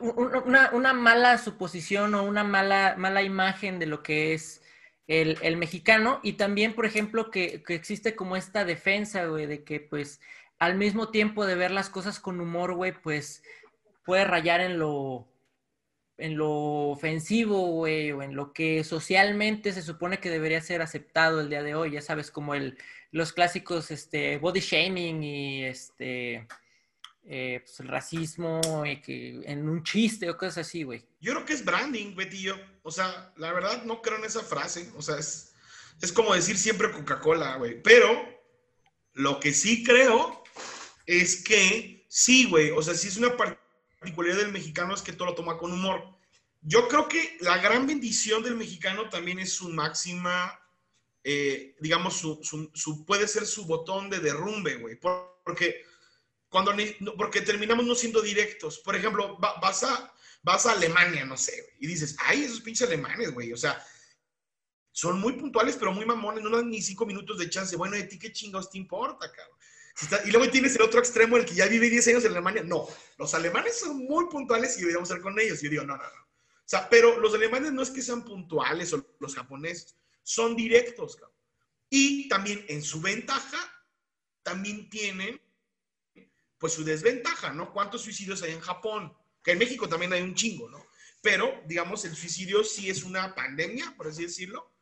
una, una, mala suposición o una mala, mala imagen de lo que es el, mexicano y también, por ejemplo, que, existe como esta defensa, güey, de que pues al mismo tiempo de ver las cosas con humor, güey, pues puede rayar en lo, en lo ofensivo, güey, o en lo que socialmente se supone que debería ser aceptado el día de hoy, ya sabes, como el, los clásicos, este, body shaming y este eh, pues, el racismo que en un chiste o cosas así, güey. Yo creo que es branding, Betillo. O sea, la verdad no creo en esa frase. O sea, es, es como decir siempre Coca-Cola, güey. Pero lo que sí creo es que sí, güey. O sea, sí es una particularidad del mexicano es que todo lo toma con humor. Yo creo que la gran bendición del mexicano también es su máxima, eh, digamos, su, su, puede ser su botón de derrumbe, güey. Porque cuando, porque terminamos no siendo directos. Por ejemplo, vas, a, vas a Alemania, no sé, y dices, ay, esos pinches alemanes, güey, o sea, son muy puntuales, pero muy mamones, no dan ni cinco minutos de chance. Bueno, ¿de ti qué chingados te importa, cabrón? y luego tienes el otro extremo, el que ya vive 10 años en Alemania. No, los alemanes son muy puntuales y deberíamos ser con ellos. Y yo digo, no, no, no. O sea, pero los alemanes no es que sean puntuales o los japoneses, son directos, cabrón. Y también en su ventaja, también tienen pues su desventaja, ¿no? ¿Cuántos suicidios hay en Japón? Que en México también hay un chingo, ¿no? Pero, digamos, el suicidio sí es una pandemia, por así decirlo.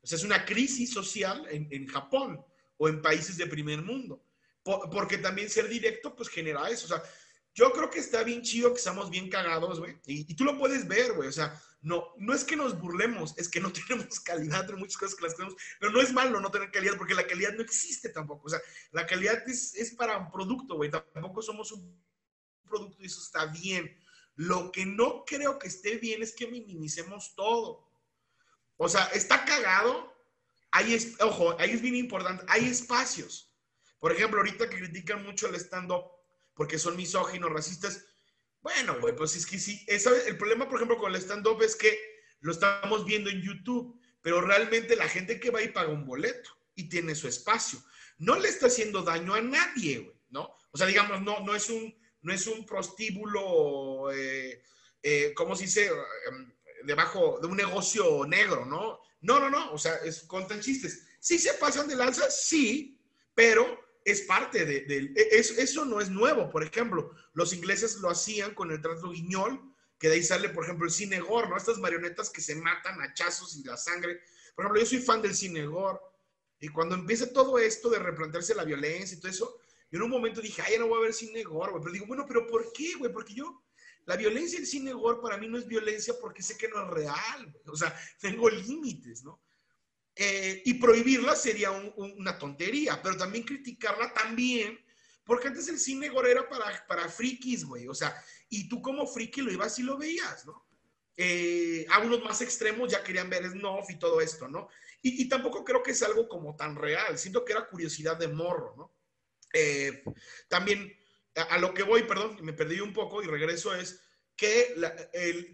O sea, es una crisis social en, Japón o en países de primer mundo. porque también ser directo, pues genera eso. O sea, yo creo que está bien chido que estamos bien cagados, güey. Y, tú lo puedes ver, güey. O sea, no, no es que nos burlemos, es que no <laughs> tenemos calidad entre muchas cosas que las tenemos. Pero no es malo no tener calidad, porque la calidad no existe tampoco. O sea, la calidad es, es para un producto, güey. Tampoco somos un producto y eso está bien. Lo que no creo que esté bien es que minimicemos todo. O sea, está cagado. Hay, es, ojo, ahí es bien importante. Hay espacios. Por ejemplo, ahorita que critican mucho el stand-up porque son misóginos, racistas. Bueno, güey, pues es que sí. el problema, por ejemplo, con el stand-up es que lo estamos viendo en YouTube, pero realmente la gente que va y paga un boleto y tiene su espacio, no le está haciendo daño a nadie, güey, ¿no? O sea, digamos, no, no es un, no es un prostíbulo, eh, eh, ¿cómo se dice? Em, debajo de un negocio negro, ¿no? No, no, no, o sea, es, contan chistes. Sí se pasan de lanza, sí, pero es parte de, e, eso, no es nuevo. Por ejemplo, los ingleses lo hacían con el trato guiñol, que de ahí sale, por ejemplo, el cine gore, ¿no? Estas marionetas que se matan a chazos y la sangre. Por ejemplo, yo soy fan del cine gore. Y cuando empieza todo esto de replantearse la violencia y todo eso, yo en un momento dije, ay, ya no voy a ver cine gore, güey. Pero digo, bueno, ¿pero por qué, güey? Porque yo, la violencia en cine gore para mí no es violencia porque sé que no es real, güey. O sea, tengo límites, ¿no? Eh, y prohibirla sería una tontería, pero también criticarla también, porque antes el cine gore era para, para frikis, güey, o sea, y tú como friki lo ibas y lo veías, ¿no? Eh, a unos más extremos ya querían ver Snuff y todo esto, ¿no? Y, tampoco creo que es algo como tan real, siento que era curiosidad de morro, ¿no? Eh, también, a, lo que voy, perdón, me perdí un poco y regreso, es que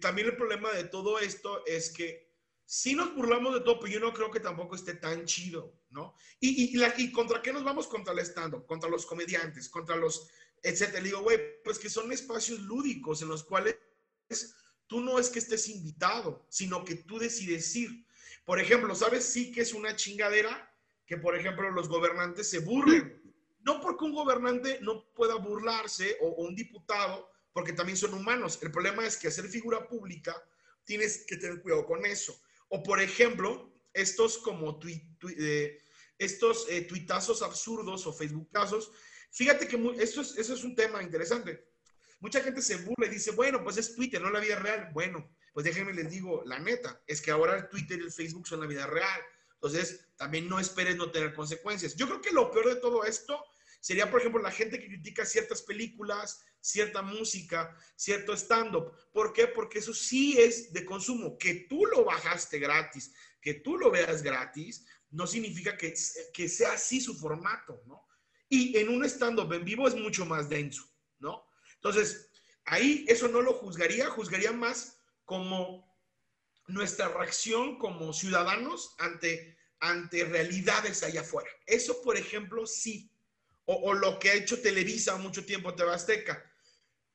también el problema de todo esto es que si nos burlamos de todo, pero yo no creo que tampoco esté tan chido, ¿no? Y, y, contra qué nos vamos? Contra el stand contra los comediantes, contra los, etcétera. Le digo, güey, pues que son espacios lúdicos en los cuales tú no es que estés invitado, sino que tú decides ir. Por ejemplo, ¿sabes? Sí que es una chingadera que, por ejemplo, los gobernantes se burlen. No porque un gobernante no pueda burlarse o, o un diputado, porque también son humanos. El problema es que hacer figura pública tienes que tener cuidado con eso. O por ejemplo, estos como eh, estos eh, tuitazos absurdos o facebookazos. Fíjate que eso, es, eso es un tema interesante. Mucha gente se burla y dice, bueno, pues es Twitter, no la vida real. Bueno, pues déjenme les digo, la neta, es que ahora el Twitter y el Facebook son la vida real. Entonces, también no esperes no tener consecuencias. Yo creo que lo peor de todo esto sería, por ejemplo, la gente que critica ciertas películas, cierta música, cierto stand-up. ¿Por qué? Porque eso sí es de consumo. Que tú lo bajaste gratis, que tú lo veas gratis, no significa que, que sea así su formato, ¿no? Y en un stand-up en vivo es mucho más denso, ¿no? Entonces, ahí eso no lo juzgaría, juzgaría más como nuestra reacción como ciudadanos ante, ante realidades allá afuera. Eso, por ejemplo, sí. O, lo que ha hecho Televisa mucho tiempo, TV Azteca.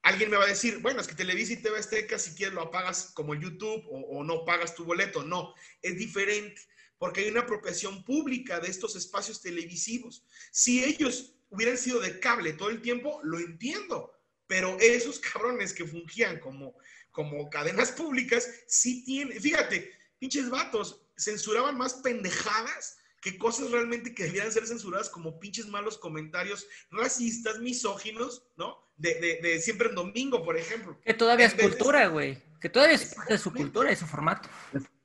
Alguien me va a decir, bueno, es que Televisa y TV Azteca, si quieres lo apagas como YouTube o, no pagas tu boleto. No, es diferente, porque hay una apropiación pública de estos espacios televisivos. Si ellos hubieran sido de cable todo el tiempo, lo entiendo, pero esos cabrones que fungían como, como cadenas públicas, sí tienen, fíjate, pinches vatos, censuraban más pendejadas que cosas realmente que debían ser censuradas como pinches malos comentarios racistas, misóginos, ¿no? de, siempre en domingo, por ejemplo. Que todavía es cultura, güey. Que todavía es parte de su cultura y su formato.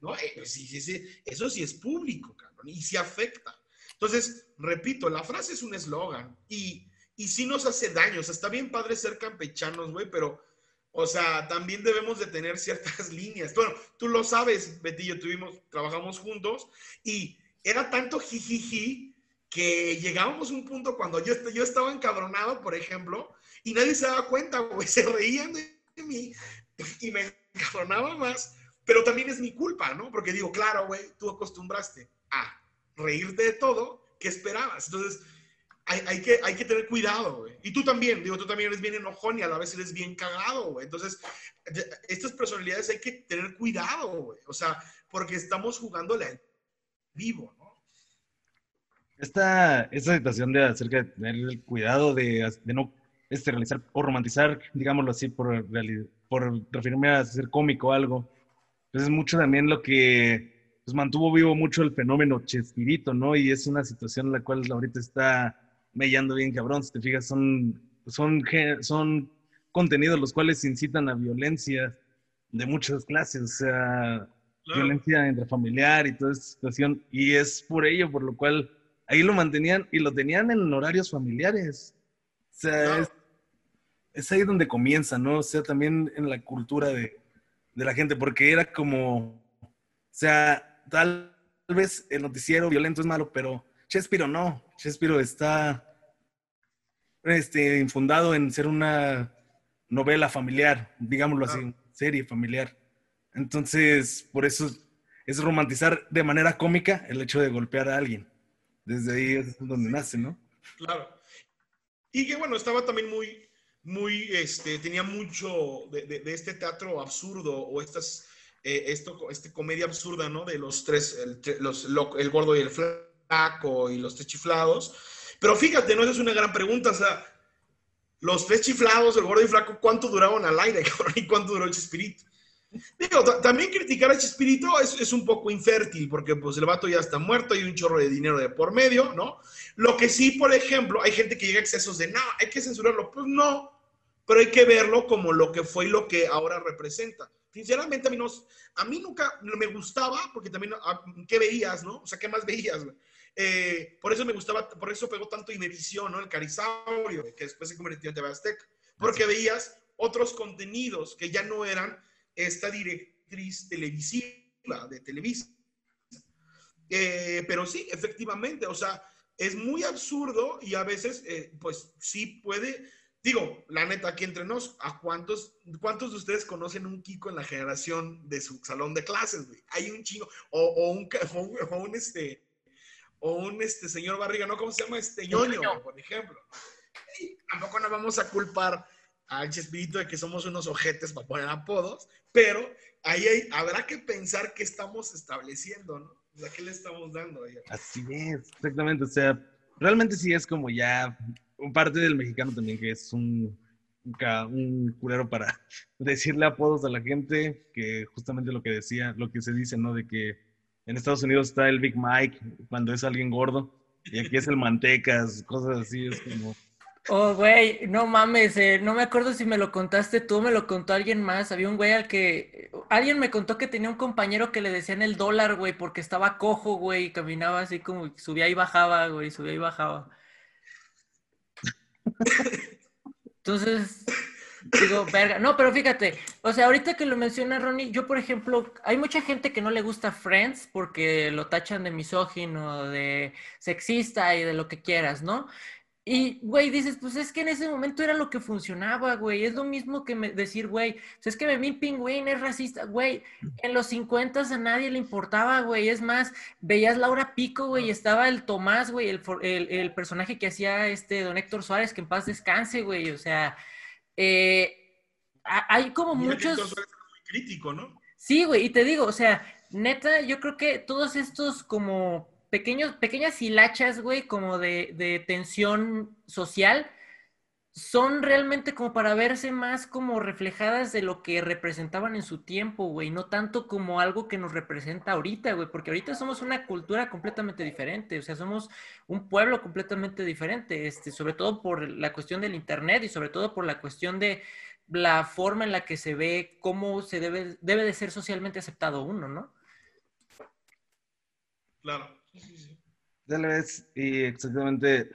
No, eh, sí, sí, sí. Eso sí es público, cabrón, y sí afecta. Entonces, repito, la frase es un eslogan y, y sí nos hace daño. O sea, está bien padre ser campechanos, güey, pero, o sea, también debemos de tener ciertas <laughs> líneas. Bueno, tú lo sabes, Betillo, tuvimos, trabajamos juntos y era tanto jijiji que llegábamos a un punto cuando yo, yo estaba encabronado, por ejemplo, y nadie se daba cuenta, güey, <laughs> se reían de mí y me encabronaba más, pero también es mi culpa, ¿no? Porque digo, claro, güey, tú acostumbraste a reírte de todo, ¿qué esperabas? Entonces, hay, que, hay que tener cuidado, güey. Y tú también, digo, tú también eres bien enojón y a la vez eres bien cagado, güey. Entonces, estas personalidades hay que tener cuidado, güey. O sea, porque estamos jugándole vivo, ¿no? Esta, esta situación de acerca de tener el cuidado de, de no este, realizar o romantizar, digámoslo así, por, por referirme a ser cómico o algo. Pues es mucho también lo que pues, mantuvo vivo mucho el fenómeno Chespirito, ¿no? Y es una situación en la cual ahorita está mellando bien cabrón. Si te fijas, son, son, son contenidos los cuales incitan a violencia de muchas clases, o sea, violencia intrafamiliar y toda esta situación. Y es por ello, por lo cual ahí lo mantenían y lo tenían en horarios familiares. O sea, es, ahí donde comienza, ¿no? O sea, también en la cultura de, de la gente, porque era como, o sea, tal vez el noticiero violento es malo, pero Chespiro no. Chespiro está este, infundado en ser una novela familiar, digámoslo así, serie familiar. Entonces, por eso es romantizar de manera cómica el hecho de golpear a alguien. Desde ahí es donde nace, ¿no? Claro. Y que bueno, estaba también muy, muy, este, tenía mucho de, este teatro absurdo o estas, eh, esto, este comedia absurda, ¿no? De los tres, el, los, el gordo y el flaco y los tres chiflados. Pero fíjate, ¿no? Esa es una gran pregunta, o sea, los tres chiflados, el gordo y el flaco, ¿cuánto duraron al aire, <laughs> ¿Y cuánto duró el Chespirito? Digo, también criticar a Chespirito es, es, un poco infértil, porque pues el vato ya está muerto, hay un chorro de dinero de por medio, ¿no? Lo que sí, por ejemplo, hay gente que llega a excesos de, no, hay que censurarlo. Pues no, pero hay que verlo como lo que fue y lo que ahora representa. Sinceramente, a mí, no, a mí nunca me gustaba, porque también, ah, ¿qué veías, no? O sea, ¿qué más veías? Eh, por eso me gustaba, por eso pegó tanto Imevisión, ¿no? El Carisaurio, que después se convirtió en TV Azteca, porque veías otros contenidos que ya no eran esta directriz televisiva de Televisa. Eh, pero sí, efectivamente, o sea, es muy absurdo y a veces, eh, pues sí puede, digo, la neta, aquí entre nos, ¿a cuántos, cuántos de ustedes conocen un Kiko en la generación de su salón de clases, Hay un chingo, o, un, o un, este, o un este señor Barriga, ¿no? ¿Cómo se llama? Este ñoño, por ejemplo. Y tampoco nos vamos a culpar al Chespirito de que somos unos ojetes para poner apodos, pero ahí habrá que pensar qué estamos estableciendo, ¿no? O sea, ¿qué le estamos dando ahí? Así es, exactamente. O sea, realmente sí es como ya parte del mexicano también que es un, un culero para <laughs> decirle apodos a la gente, que justamente lo que decía, lo que se dice, ¿no? De que en Estados Unidos está el Big Mike cuando es alguien gordo, y aquí es el Mantecas, cosas así, es como... Oh, güey, no mames, eh, no me acuerdo si me lo contaste tú, me lo contó alguien más. Había un güey al que. Alguien me contó que tenía un compañero que le decían el dólar, güey, porque estaba cojo, güey, y caminaba así como subía y bajaba, güey, subía y bajaba. Entonces, digo, verga. No, pero fíjate, o sea, ahorita que lo menciona Ronnie, yo, por ejemplo, hay mucha gente que no le gusta Friends porque lo tachan de misógino, de sexista y de lo que quieras, ¿no? Y, güey, dices, pues es que en ese momento era lo que funcionaba, güey. Es lo mismo que decir, güey, pues es que Memín Pingüín es racista, güey. En los 50 a nadie le importaba, güey. Es más, veías Laura Pico, güey, y estaba el Tomás, güey, el, el, personaje que hacía este don Héctor Suárez, que en paz descanse, güey. O sea, eh, hay como muchos... Héctor muy crítico, ¿no? Sí, güey, y te digo, o sea, neta, yo creo que todos estos como pequeños, pequeñas hilachas, güey, como de, de, tensión social, son realmente como para verse más como reflejadas de lo que representaban en su tiempo, güey, no tanto como algo que nos representa ahorita, güey, porque ahorita somos una cultura completamente diferente, o sea, somos un pueblo completamente diferente, este, sobre todo por la cuestión del Internet y sobre todo por la cuestión de la forma en la que se ve cómo se debe, debe de ser socialmente aceptado uno, ¿no? Claro. Tal vez, y exactamente,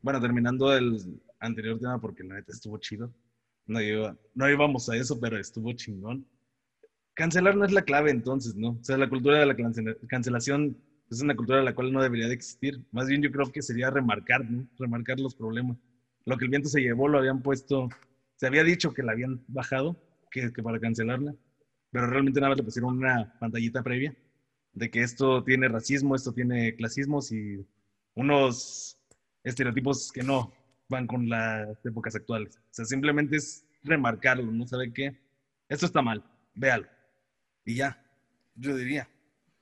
bueno, terminando el anterior tema, porque la neta estuvo chido. No, iba, no íbamos a eso, pero estuvo chingón. Cancelar no es la clave entonces, ¿no? O sea, la cultura de la cancelación es una cultura de la cual no debería de existir. Más bien yo creo que sería remarcar, ¿no? Remarcar los problemas. Lo que el viento se llevó lo habían puesto, se había dicho que la habían bajado, que, que para cancelarla, pero realmente nada más le pusieron una pantallita previa de que esto tiene racismo, esto tiene clasismos y unos estereotipos que no van con las épocas actuales. O sea, simplemente es remarcarlo, ¿no? ¿Sabe qué? Esto está mal, véalo. Y ya, yo diría.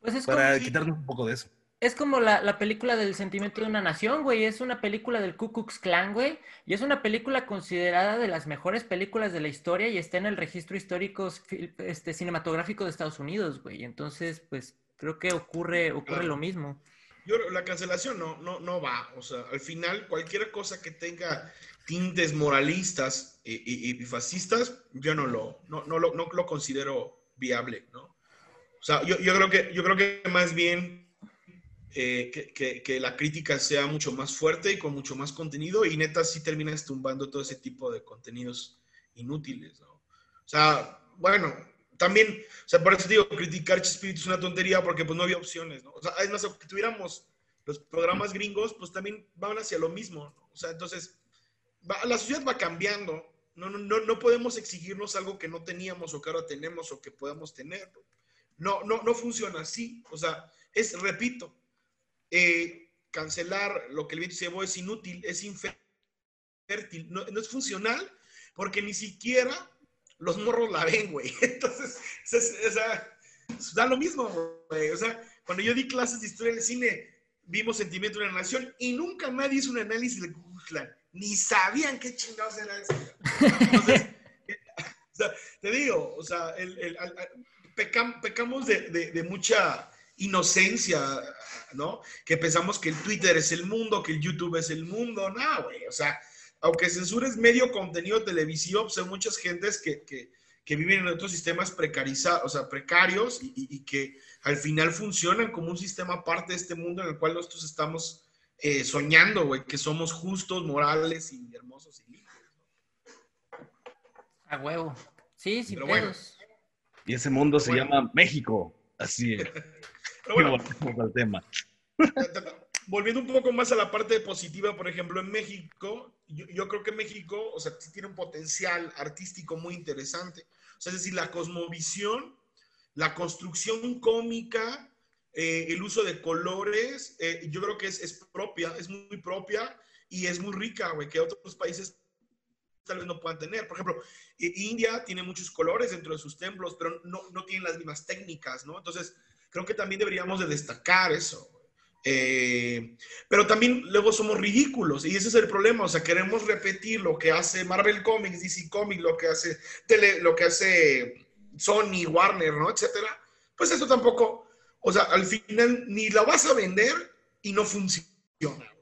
Pues es para quitarnos un poco de eso. Es como la, la, película del sentimiento de una nación, güey. Es una película del Ku Klux Klan, güey. Y es una película considerada de las mejores películas de la historia y está en el registro histórico este, cinematográfico de Estados Unidos, güey. Entonces, pues creo que ocurre, ocurre lo mismo. Yo, la cancelación no, no, no va. O sea, al final, cualquier cosa que tenga tintes moralistas y, fascistas, yo no lo, no, no, lo, no lo considero viable, ¿no? O sea, yo, yo, creo, que, yo creo que más bien eh, que, que, que, la crítica sea mucho más fuerte y con mucho más contenido y neta sí terminas tumbando todo ese tipo de contenidos inútiles, ¿no? O sea, bueno, también, o sea, por eso digo, criticar Chespirito es una tontería porque pues no había opciones, ¿no? O sea, es más, que tuviéramos los programas gringos, pues también van hacia lo mismo, ¿no? O sea, entonces, la sociedad va cambiando, no, no, no podemos exigirnos algo que no teníamos o que ahora tenemos o que podamos tener, No, no, no funciona así, o sea, es, repito, eh, cancelar lo que el viento llevó es inútil, es infértil, no, no es funcional porque ni siquiera los morros la ven, güey. <laughs> Entonces, o sea, da lo mismo, güey. O sea, cuando yo di clases de historia del cine, vimos Sentimiento de la Nación y nunca nadie hizo un análisis de Guzlán. Ni sabían qué chingados era eso. Entonces, <laughs> o sea, te digo, o sea, el, pecamos de, de, mucha inocencia, ¿no? Que pensamos que el Twitter es el mundo, que el YouTube es el mundo. No, güey, o sea, aunque censures medio contenido televisivo, pues hay muchas gentes que, que, que viven en otros sistemas precarizados, o sea, precarios y, y, que al final funcionan como un sistema aparte de este mundo en el cual nosotros estamos eh, soñando, güey, que somos justos, morales y hermosos y limpios. A huevo. Sí, sin pedos. Y ese mundo se llama México. Así es. <laughs> Pero bueno, al tema. volviendo un poco más a la parte positiva, por ejemplo, en México, yo, creo que México, o sea, tiene un potencial artístico muy interesante. O sea, es decir, la cosmovisión, la construcción cómica, eh, el uso de colores, eh, yo creo que es, es, propia, es muy propia y es muy rica, güey, que otros países tal vez no puedan tener. Por ejemplo, India tiene muchos colores dentro de sus templos, pero no, no tienen las mismas técnicas, ¿no? Entonces, creo que también deberíamos de destacar eso. Eh, pero también luego somos ridículos y ese es el problema, o sea, queremos repetir lo que hace Marvel Comics, DC Comics, lo que hace tele, lo que hace Sony, Warner, ¿no? Etcétera. Pues eso tampoco, o sea, al final ni la vas a vender y no funciona.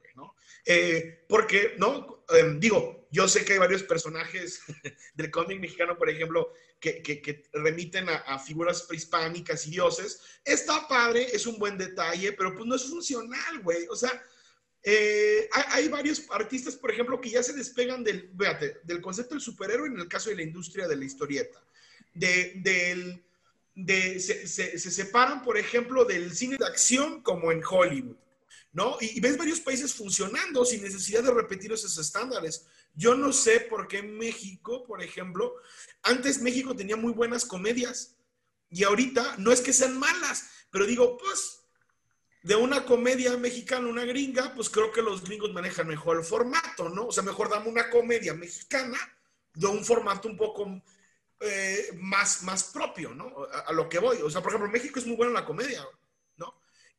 Eh, porque, ¿no? Em, digo, yo sé que hay varios personajes <laughs> del cómic mexicano, por ejemplo, que, remiten a, figuras prehispánicas y dioses. Está padre, es un buen detalle, pero pues no es funcional, güey. O sea, eh, hay, varios artistas, por ejemplo, que ya se despegan del, del concepto del superhéroe en el caso de la industria de la historieta. De, del, de, se, se, separan, por ejemplo, del cine de acción como en Hollywood, ¿no? Y, ves varios países funcionando sin necesidad de repetir esos estándares. Yo no sé por qué México, por ejemplo, antes México tenía muy buenas comedias y ahorita no es que sean malas, pero digo, pues de una comedia mexicana, una gringa, pues creo que los gringos manejan mejor el formato, ¿no? O sea, mejor dame una comedia mexicana de un formato un poco eh, más, más propio, ¿no? A, a, lo que voy. O sea, por ejemplo, México es muy bueno en la comedia.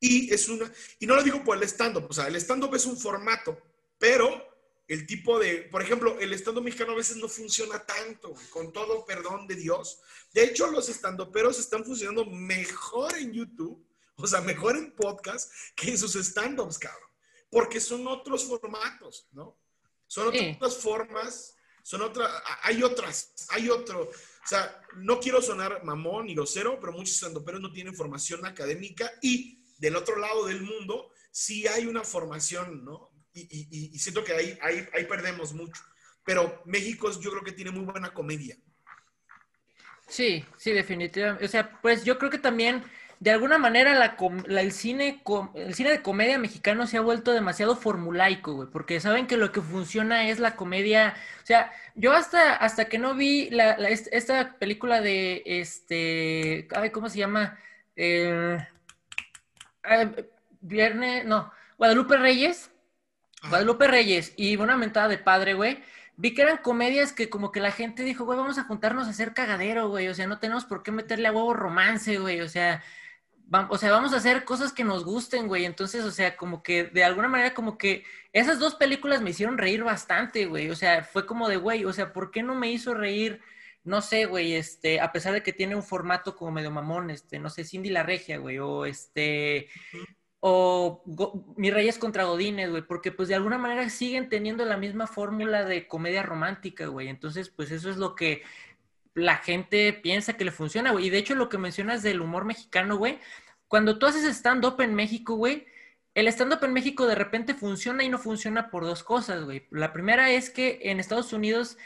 Y es una, y no lo digo por el stand-up, o sea, el stand-up es un formato, pero el tipo de, por ejemplo, el estando mexicano a veces no funciona tanto, con todo perdón de Dios. De hecho, los estandoperos están funcionando mejor en YouTube, o sea, mejor en podcast que en sus stand-ups, cabrón. Porque son otros formatos, ¿no? Son otras formas, son otras, hay otras, hay otro. O sea, no quiero sonar mamón ni grosero, pero muchos estandoperos no tienen formación académica y del otro lado del mundo sí hay una formación, ¿no? y, siento que ahí, ahí, ahí perdemos mucho. Pero México yo creo que tiene muy buena comedia. Sí, sí, definitivamente. O sea, pues yo creo que también, de alguna manera, la, el, cine, el cine de comedia mexicano se ha vuelto demasiado formulaico, güey, porque saben que lo que funciona es la comedia. O sea, yo hasta, hasta que no vi la, esta película de, este, ay, ¿cómo se llama? Eh, eh, viernes, no, Guadalupe Reyes, Guadalupe Reyes y una mentada de padre, güey. Vi que eran comedias que como que la gente dijo, güey, vamos a juntarnos a hacer cagadero, güey. O sea, no tenemos por qué meterle a huevo romance, güey. O sea, o sea, vamos a hacer cosas que nos gusten, güey. Entonces, o sea, como que de alguna manera, como que esas dos películas me hicieron reír bastante, güey. O sea, fue como de, güey, o sea, ¿por qué no me hizo reír? No sé, güey, este, a pesar de que tiene un formato como medio mamón, este, no sé, Cindy la Regia, güey, o este, o Mi Reyes contra Godines, güey, porque pues de alguna manera siguen teniendo la misma fórmula de comedia romántica, güey. Entonces, pues eso es lo que la gente piensa que le funciona, güey. Y de hecho, lo que mencionas del humor mexicano, güey, cuando tú haces stand-up en México, güey, el stand-up en México de repente funciona y no funciona por dos cosas, güey. La primera es que en Estados Unidos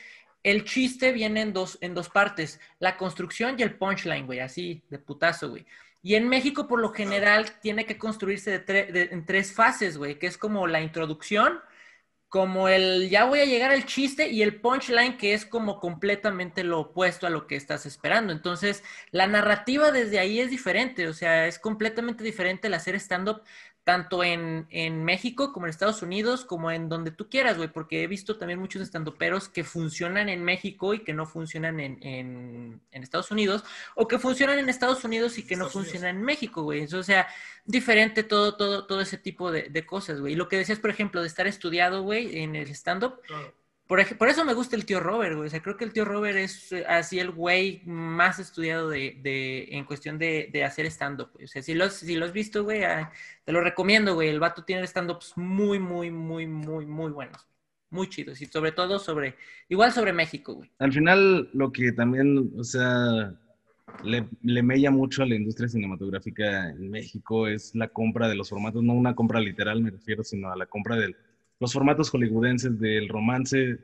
el chiste viene en dos, en dos partes, la construcción y el punchline, güey, así, de putazo, güey. Y en México, por lo general, tiene que construirse en tres fases, güey, que es como la introducción, como el ya voy a llegar al chiste y el punchline que es como completamente lo opuesto a lo que estás esperando. Entonces, la narrativa desde ahí es diferente, o sea, es completamente diferente el hacer stand-up tanto en, en, México como en Estados Unidos, como en donde tú quieras, güey, porque he visto también muchos estandoperos que funcionan en México y que no funcionan en, en, en, Estados Unidos, o que funcionan en Estados Unidos y que no funcionan en México, güey. Eso, o sea, diferente todo, todo, todo ese tipo de, de cosas, güey. Y lo que decías, por ejemplo, de estar estudiado, güey, en el stand-up, por, eso me gusta el tío Robert, güey. O sea, creo que el tío Robert es eh, así el güey más estudiado de, de en cuestión de, de hacer stand-up. O sea, si lo, si lo has visto, güey, te lo recomiendo, güey. El vato tiene stand-ups muy, muy, muy, muy, muy buenos. Muy chidos. Y sobre todo sobre, igual sobre México, güey. Al final, lo que también, o sea, le, le mella mucho a la industria cinematográfica en México es la compra de los formatos. No una compra literal, me refiero, sino a la compra del los formatos hollywoodenses del romance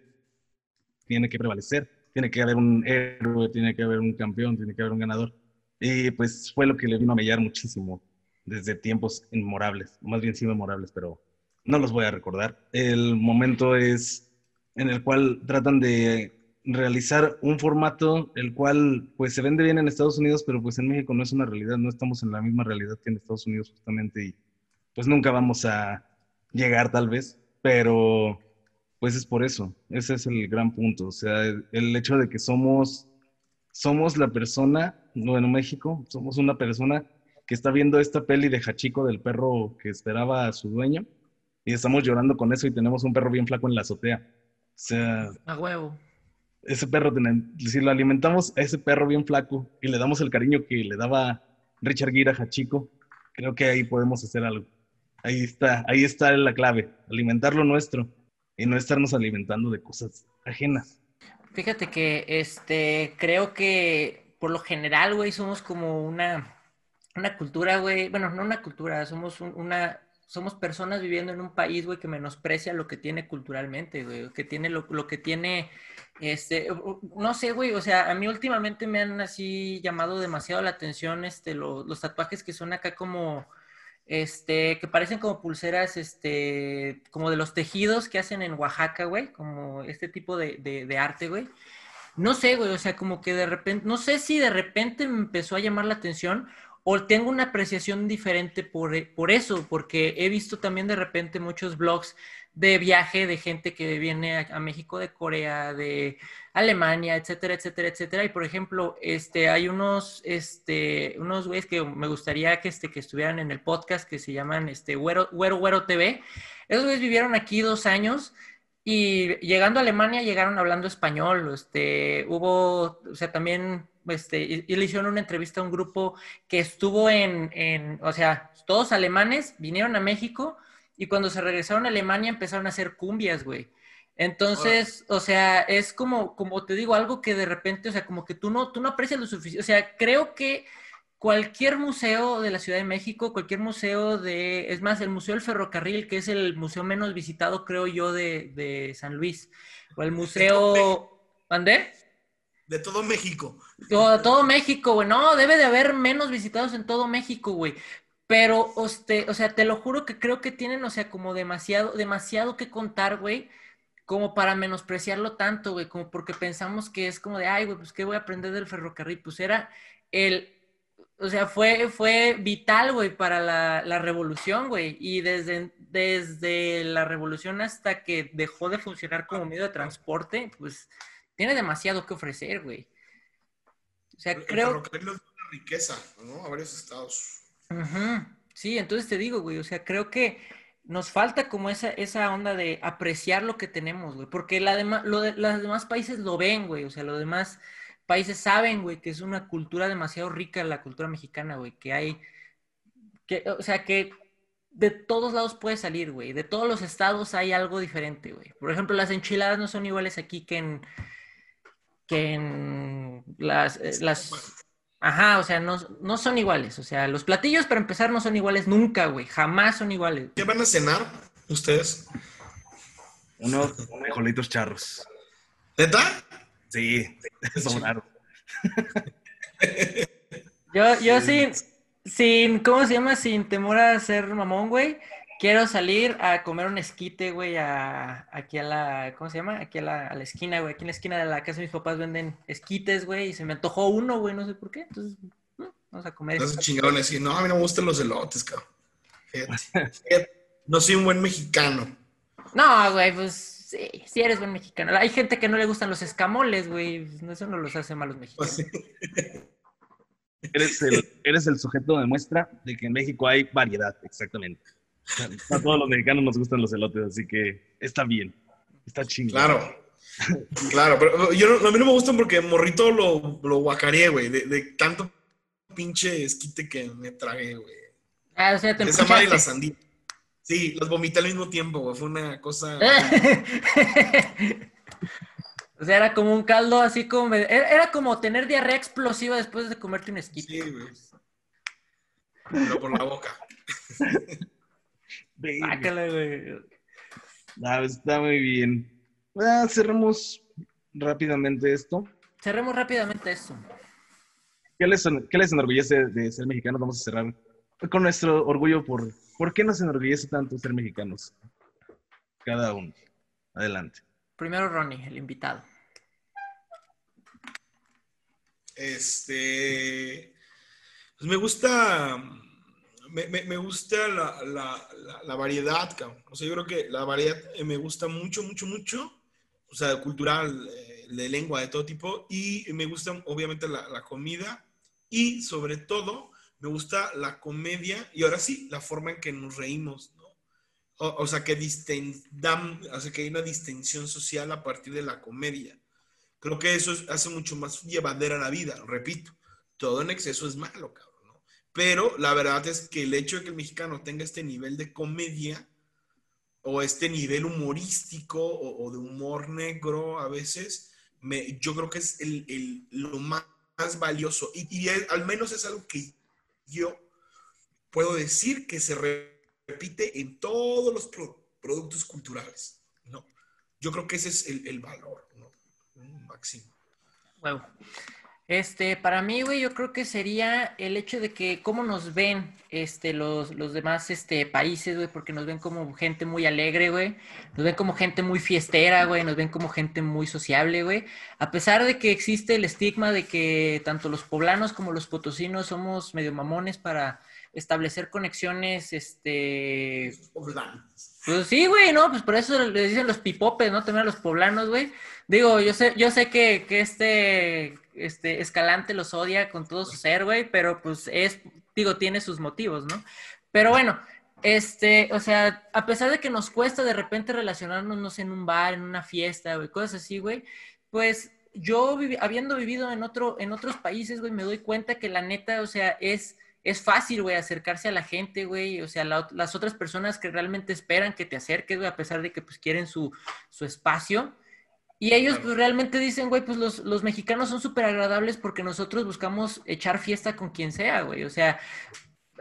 tiene que prevalecer, tiene que haber un héroe, tiene que haber un campeón, tiene que haber un ganador. Y pues fue lo que le vino a mellar muchísimo desde tiempos inmemorables, más bien sí memorables, pero no los voy a recordar. El momento es en el cual tratan de realizar un formato el cual pues se vende bien en Estados Unidos, pero pues en México no es una realidad, no estamos en la misma realidad que en Estados Unidos justamente y pues nunca vamos a llegar tal vez pero pues es por eso, ese es el gran punto, o sea, el hecho de que somos, somos la persona, bueno, México, somos una persona que está viendo esta peli de Hachiko del perro que esperaba a su dueño y estamos llorando con eso y tenemos un perro bien flaco en la azotea. O sea, a huevo. Ese perro, si lo alimentamos a ese perro bien flaco y le damos el cariño que le daba Richard Gere a Hachiko, creo que ahí podemos hacer algo. Ahí está, ahí está la clave, alimentar lo nuestro y no estarnos alimentando de cosas ajenas. Fíjate que este creo que por lo general, güey, somos como una, una cultura, güey, bueno, no una cultura, somos una somos personas viviendo en un país, güey, que menosprecia lo que tiene culturalmente, güey, que tiene lo, lo, que tiene, este, no sé, güey, o sea, a mí últimamente me han así llamado demasiado la atención, este, los tatuajes que son acá como, este, que parecen como pulseras, este, como de los tejidos que hacen en Oaxaca, güey, como este tipo de, de, arte, güey. No sé, güey, o sea, como que de repente, no sé si de repente me empezó a llamar la atención o tengo una apreciación diferente por, por eso, porque he visto también de repente muchos blogs de viaje de gente que viene a, México de Corea, de Alemania, etcétera, etcétera, etcétera. Y por ejemplo, este, hay unos, este, unos güeyes que me gustaría que, este, que estuvieran en el podcast que se llaman este, Güero, Güero, TV. Esos güeyes vivieron aquí dos años y llegando a Alemania llegaron hablando español. Este, hubo, o sea, también, este, y, le hicieron una entrevista a un grupo que estuvo en, en, o sea, todos alemanes, vinieron a México y cuando se regresaron a Alemania empezaron a hacer cumbias, güey. Entonces, o sea, es como, como te digo, algo que de repente, o sea, como que tú no, tú no aprecias lo suficiente. O sea, creo que cualquier museo de la Ciudad de México, cualquier museo de, es más, el Museo del Ferrocarril, que es el museo menos visitado, creo yo, de, de San Luis, o el museo... ¿Mandé? De todo México. Todo, todo México, güey. No, debe de haber menos visitados en todo México, güey. Pero, este, o sea, te lo juro que creo que tienen, o sea, como demasiado, demasiado que contar, güey, como para menospreciarlo tanto, güey, como porque pensamos que es como de, ay, güey, pues, ¿qué voy a aprender del ferrocarril? Pues era el, o sea, fue, fue vital, güey, para la, la revolución, güey, y desde, desde la revolución hasta que dejó de funcionar como medio de transporte, pues, tiene demasiado que ofrecer, güey. O sea, el creo... Ferrocarril es una riqueza, ¿no? A varios estados. Sí, entonces te digo, güey, o sea, creo que nos falta como esa, esa onda de apreciar lo que tenemos, güey, porque la lo de, los demás países lo ven, güey, o sea, los demás países saben, güey, que es una cultura demasiado rica la cultura mexicana, güey, que hay, que, o sea, que de todos lados puede salir, güey. De todos los estados hay algo diferente, güey. Por ejemplo, las enchiladas no son iguales aquí que en, que en las, eh, las... Ajá, o sea, no, no son iguales. O sea, los platillos para empezar no son iguales nunca, güey. Jamás son iguales. ¿Qué van a cenar ustedes? Unos frijolitos charros. ¿Neta? Sí, <laughs> son raros. Yo, yo sin, sin, ¿cómo se llama? Sin temor a ser mamón, güey. Quiero salir a comer un esquite, güey, a, aquí a la, ¿cómo se llama? Aquí a la, a la esquina, güey. Aquí en la esquina de la casa de mis papás venden esquites, güey, y se me antojó uno, güey, no sé por qué. Entonces, mm, vamos a comer. Esos chingones, y no, a mí no me gustan los elotes, cabrón. Fíjate. No soy un buen mexicano. No, güey, pues sí, sí eres buen mexicano. Hay gente que no le gustan los escamoles, güey. Eso no los hace malos mexicanos. Eres el, eres el sujeto de muestra de que en México hay variedad, exactamente. A todos los mexicanos nos gustan los elotes, así que está bien. Está chingón. Claro. Claro, pero yo no- a mí no me gustan porque morrito lo, lo guacareé, güey, de, de tanto pinche esquite que me tragué, güey. Ah, o sea, te Esa madre y la sandía. Sí, las vomité al mismo tiempo, güey. Fue una cosa. <laughs> o sea, era como un caldo así como... era como tener diarrea explosiva después de comerte un esquite. Sí, güey. Pero por la boca. <laughs> Sácala, güey. Ah, está muy bien. Ah, cerremos rápidamente esto. Cerremos rápidamente esto. ¿Qué les, qué les enorgullece de ser mexicanos? Vamos a cerrar con nuestro orgullo por... ¿Por qué nos enorgullece tanto ser mexicanos? Cada uno. Adelante. Primero Ronnie, el invitado. Este. Pues me gusta. Me, gusta la, la- variedad, cabrón. O sea, yo creo que la variedad eh, me gusta mucho, mucho, mucho. O sea, cultural, eh, de lengua, de todo tipo. Y me gusta, obviamente, la, comida. Y sobre todo, me gusta la comedia. Y ahora sí, la forma en que nos reímos, ¿no? O, o sea, que, disten- dam- o sea, que hay una distensión social a partir de la comedia. Creo que eso es- hace mucho más llevadera la vida, repito. Todo en exceso es malo, cabrón. Pero la verdad es que el hecho de que el mexicano tenga este nivel de comedia o este nivel humorístico o, o de humor negro a veces, me, yo creo que es el, el- lo más, valioso. Y, y al menos es algo que yo puedo decir que se re- repite en todos los pro- productos culturales, ¿no? Yo creo que ese es el, el valor, ¿no? Máximo. Huevo. Este, para mí, güey, yo creo que sería el hecho de que cómo nos ven este, los, los demás este, países, güey, porque nos ven como gente muy alegre, güey, nos ven como gente muy fiestera, güey, nos ven como gente muy sociable, güey, a pesar de que existe el estigma de que tanto los poblanos como los potosinos somos medio mamones para establecer conexiones, este, pues sí, güey, no, pues por eso le dicen los pipopes, ¿no? También a los poblanos, güey. Digo, yo sé, yo sé que, que este, este Escalante los odia con todo su ser, güey, pero pues es, digo, tiene sus motivos, ¿no? Pero bueno, este, o sea, a pesar de que nos cuesta de repente relacionarnos, no sé, en un bar, en una fiesta, güey, cosas así, güey, pues yo, habiendo vivido en, otro, en otros países, güey, me doy cuenta que la neta, o sea, es, es fácil, güey, acercarse a la gente, güey, o sea, la las otras personas que realmente esperan que te acerques, güey, a pesar de que pues quieren su, su espacio. Y ellos pues realmente dicen, güey, pues los, los mexicanos son súper agradables porque nosotros buscamos echar fiesta con quien sea, güey. O sea,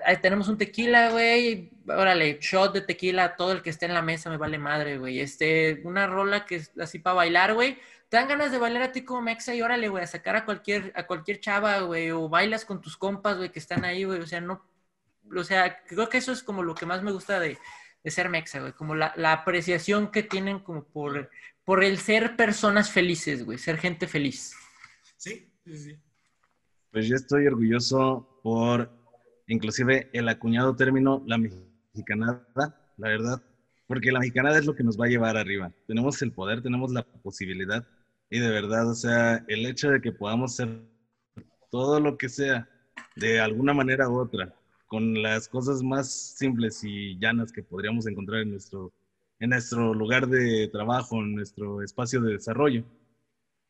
ahí tenemos un tequila, güey, órale, shot de tequila, todo el que esté en la mesa me vale madre, güey. Este, una rola que es así para bailar, güey. Te dan ganas de bailar a ti como mexa y órale, güey, a sacar a cualquier, a cualquier chava, güey, o bailas con tus compas, güey, que están ahí, güey. O sea, no, o sea, creo que eso es como lo que más me gusta de, de ser mexa, güey, como la, la apreciación que tienen como por, por el ser personas felices, güey, ser gente feliz. Sí, sí, sí. Pues yo estoy orgulloso por inclusive el acuñado término la mexicanada, la verdad, porque la mexicanada es lo que nos va a llevar arriba. Tenemos el poder, tenemos la posibilidad y de verdad, o sea, el hecho de que podamos ser todo lo que sea de alguna manera u otra, con las cosas más simples y llanas que podríamos encontrar en nuestro, en nuestro lugar de trabajo, en nuestro espacio de desarrollo,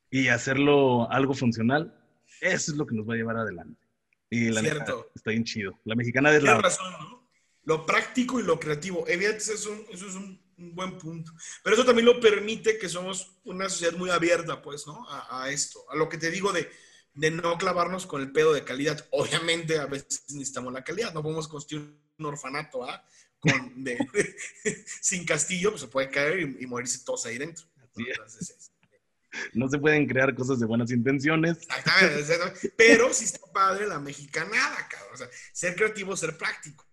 y hacerlo algo funcional, eso es lo que nos va a llevar adelante. Y la Cierto. está bien chido. La mexicana Tienes la... razón, ¿no? lo práctico y lo creativo. Evidentemente, eso, eso es un, buen punto. Pero eso también lo permite que somos una sociedad muy abierta, pues, ¿no? A, esto, a lo que te digo de, de, no clavarnos con el pedo de calidad. Obviamente, a veces necesitamos la calidad, no podemos construir un orfanato, ¿ah? Con, de, <laughs> sin castillo, pues se puede caer y, morirse todos ahí dentro. no se pueden crear cosas de buenas intenciones. Pero si está padre la mexicanada, cabrón. O sea, ser creativo, ser práctico.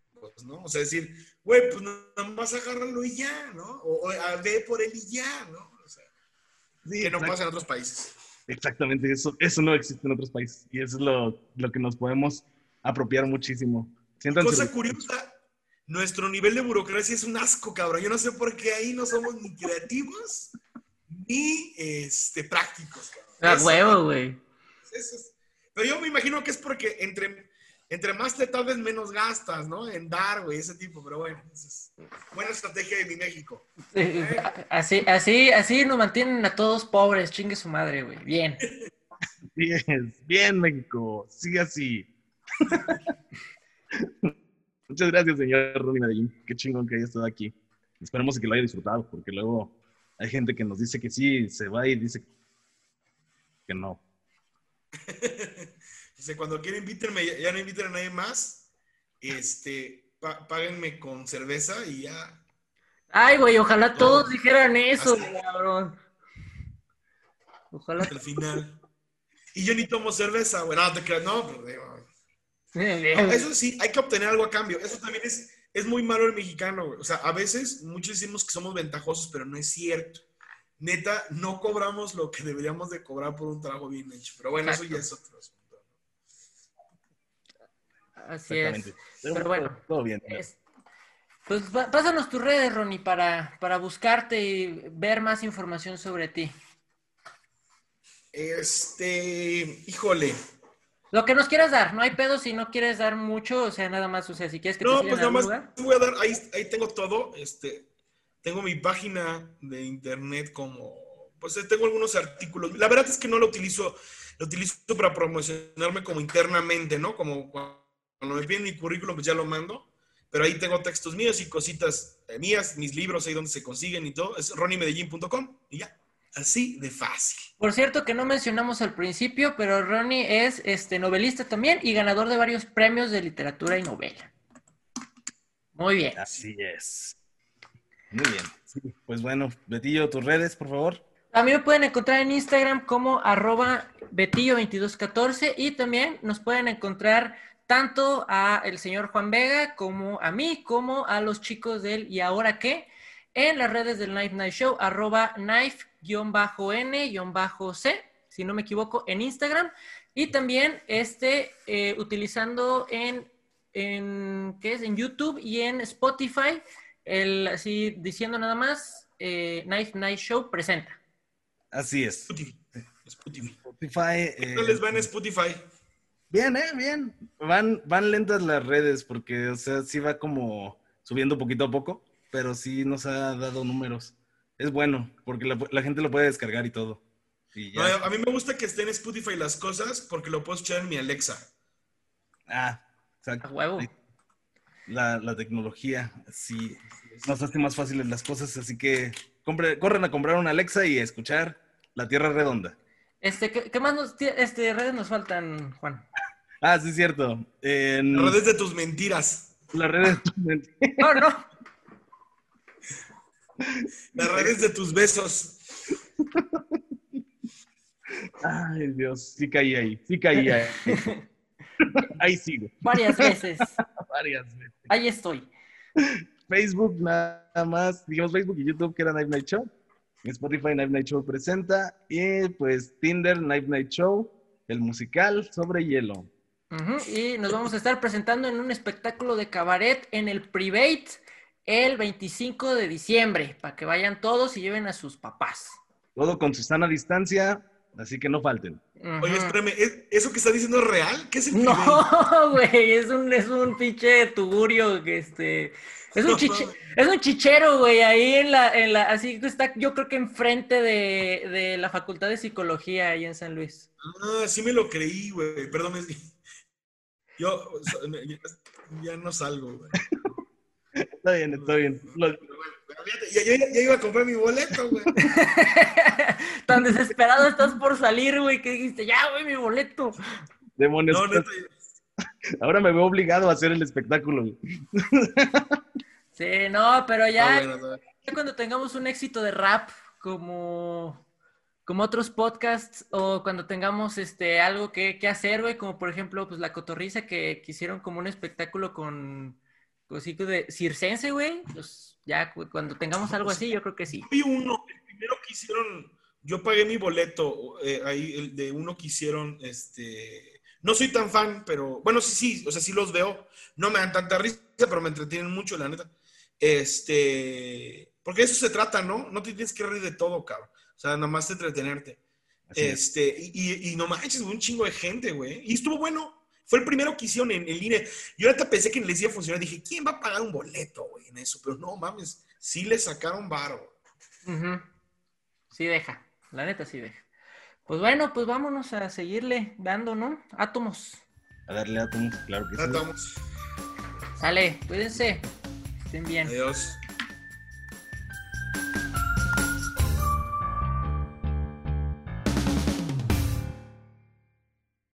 ¿no? O sea, decir, güey, pues nada más agárralo y ya, ¿no? O, ve por él y ya, ¿no? O sea, que no pasa en otros países. Exactamente, eso, eso no existe en otros países. Y eso es lo, lo que nos podemos apropiar muchísimo. Cosa curiosa, nuestro nivel de burocracia es un asco, cabrón. Yo no sé por qué ahí no somos ni creativos ni este, prácticos, cabrón. A huevo, güey. Pero yo me imagino que es porque entre entre más te tardes, menos gastas, ¿no? En dar, güey, ese tipo, pero bueno, es buena estrategia de mi México. Así, así, así nos mantienen a todos pobres, chingue su madre, güey. Bien. Bien, bien, México. Sigue así. <laughs> Muchas gracias, señor Ronnie Medellín. Qué chingón que haya estado aquí. Esperemos que lo haya disfrutado, porque luego hay gente que nos dice que sí, se va y dice que no. <laughs> Dice, cuando quieran invítenme, ya, no inviten a nadie más, este, páguenme con cerveza y ya. Ay, güey, ojalá todos dijeran eso, cabrón. Ojalá. Al final. Y yo ni tomo cerveza, güey. No, te creas, no, pero Eso sí, hay que obtener algo a cambio. Eso también es, es muy malo el mexicano, güey. O sea, a veces muchos decimos que somos ventajosos, pero no es cierto. Neta, no cobramos lo que deberíamos de cobrar por un trabajo bien hecho. Pero bueno, eso ya es otro. Así es. Pero bueno. Todo bien. pues pásanos tus redes, Ronnie, para, para buscarte y ver más información sobre ti. Este, híjole. Lo que nos quieras dar, no hay pedo si no quieres dar mucho, o sea, nada más, o sea, si quieres que no, pues nada más voy a dar, ahí, ahí tengo todo, este, tengo mi página de internet como, pues tengo algunos artículos. La verdad es que no lo utilizo, lo utilizo para promocionarme como internamente, ¿no? Como cuando me piden mi currículum, pues ya lo mando. Pero ahí tengo textos míos y cositas eh, mías, mis libros ahí donde se consiguen y todo. Es ronimedellín.com y ya. Así de fácil. Por cierto, que no mencionamos al principio, pero Ronnie es este, novelista también y ganador de varios premios de literatura y novela. Muy bien. Así es. Muy bien. pues bueno, Betillo, tus redes, por favor. A mí me pueden encontrar en Instagram como arroba Betillo2214 y también nos pueden encontrar tanto a el señor Juan Vega como a mí, como a los chicos del ¿Y ahora qué? En las redes del Knife Night Show, arroba knife-n-c, si no me equivoco, en Instagram. Y también este, eh, utilizando en, en, ¿qué es? En YouTube y en Spotify, el, así diciendo nada más, eh, Knife Night Show presenta. Así es. Spotify. Spotify. Spotify les va en Spotify? Bien, eh, bien. Van, van lentas las redes porque, o sea, sí va como subiendo poquito a poco, pero sí nos ha dado números. Es bueno, porque la, gente lo puede descargar y todo. a mí me gusta que estén en Spotify las cosas porque lo puedo escuchar en mi Alexa. Ah, exacto. huevo. La, la, tecnología sí nos hace más fáciles las cosas, así que corren a comprar una Alexa y a escuchar La Tierra Redonda. Este, ¿qué, más nos, este, redes nos faltan, Juan? Ah, sí, es cierto. Las redes de tus mentiras. Las redes de tus mentiras. No, no. Las redes de tus besos. Ay, Dios, sí caí ahí, sí caí ahí. <laughs> Ahí sigo. Varias veces. Varias veces. Ahí estoy. Facebook, nada más. Dijimos Facebook y YouTube, que era Night Night Show. Spotify Night Night Show presenta. Y pues Tinder Night Night Show, el musical sobre hielo. Y nos vamos a estar presentando en un espectáculo de cabaret en el Private el 25 de diciembre, para que vayan todos y lleven a sus papás. Todo con su sana distancia, así que no falten. Oye, espérame, ¿eso que está diciendo es real? ¿Qué es el No, <laughs> güey, es un, es un pinche tugurio que este es un, es un chichero, güey, ahí en la, en la, así que está, yo creo que enfrente de, de la Facultad de Psicología ahí en San Luis. Ah, sí me lo creí, güey, perdón, yo ya no salgo, güey. <laughs> Está bien, está bien. Lo- Ya, ya- ya iba a comprar mi boleto, güey. <laughs> Tan desesperado estás por salir, güey, que dijiste, ya, güey, mi boleto. demonios. No. <laughs> Ahora me veo obligado a hacer el espectáculo. güey. <laughs> Sí, no, pero Ah, bueno, ya cuando tengamos un éxito de rap como, como otros podcasts o cuando tengamos este algo que, que hacer, güey, como por ejemplo, pues la cotorriza que, que hicieron como un espectáculo con, así de circense, güey, pues ya cu- cuando tengamos algo así, yo creo que sí. Vi uno, el primero que hicieron, yo pagué mi boleto eh, ahí, el de uno que hicieron, este, no soy tan fan, pero, bueno, sí, sí, o sea, sí los veo, no me dan tanta risa, pero me entretienen mucho, la neta. Este, porque de eso se trata, ¿no? No te tienes que reír de todo, cabrón. O sea, nada más de entretenerte. Así es. Este, y, y- y no manches, un chingo de gente, güey. Y estuvo bueno. Fue el primero que hicieron en, en línea. Yo ahorita pensé que les iba a funcionar. Dije, ¿quién va a pagar un boleto, güey, en eso? Pero no mames, sí le sacaron varo. Sí deja, la neta sí deja. Pues bueno, pues vámonos a seguirle dando, ¿no? Átomos. A darle átomos, claro que sí. estamos. Sale, cuídense. Estén bien. Adiós.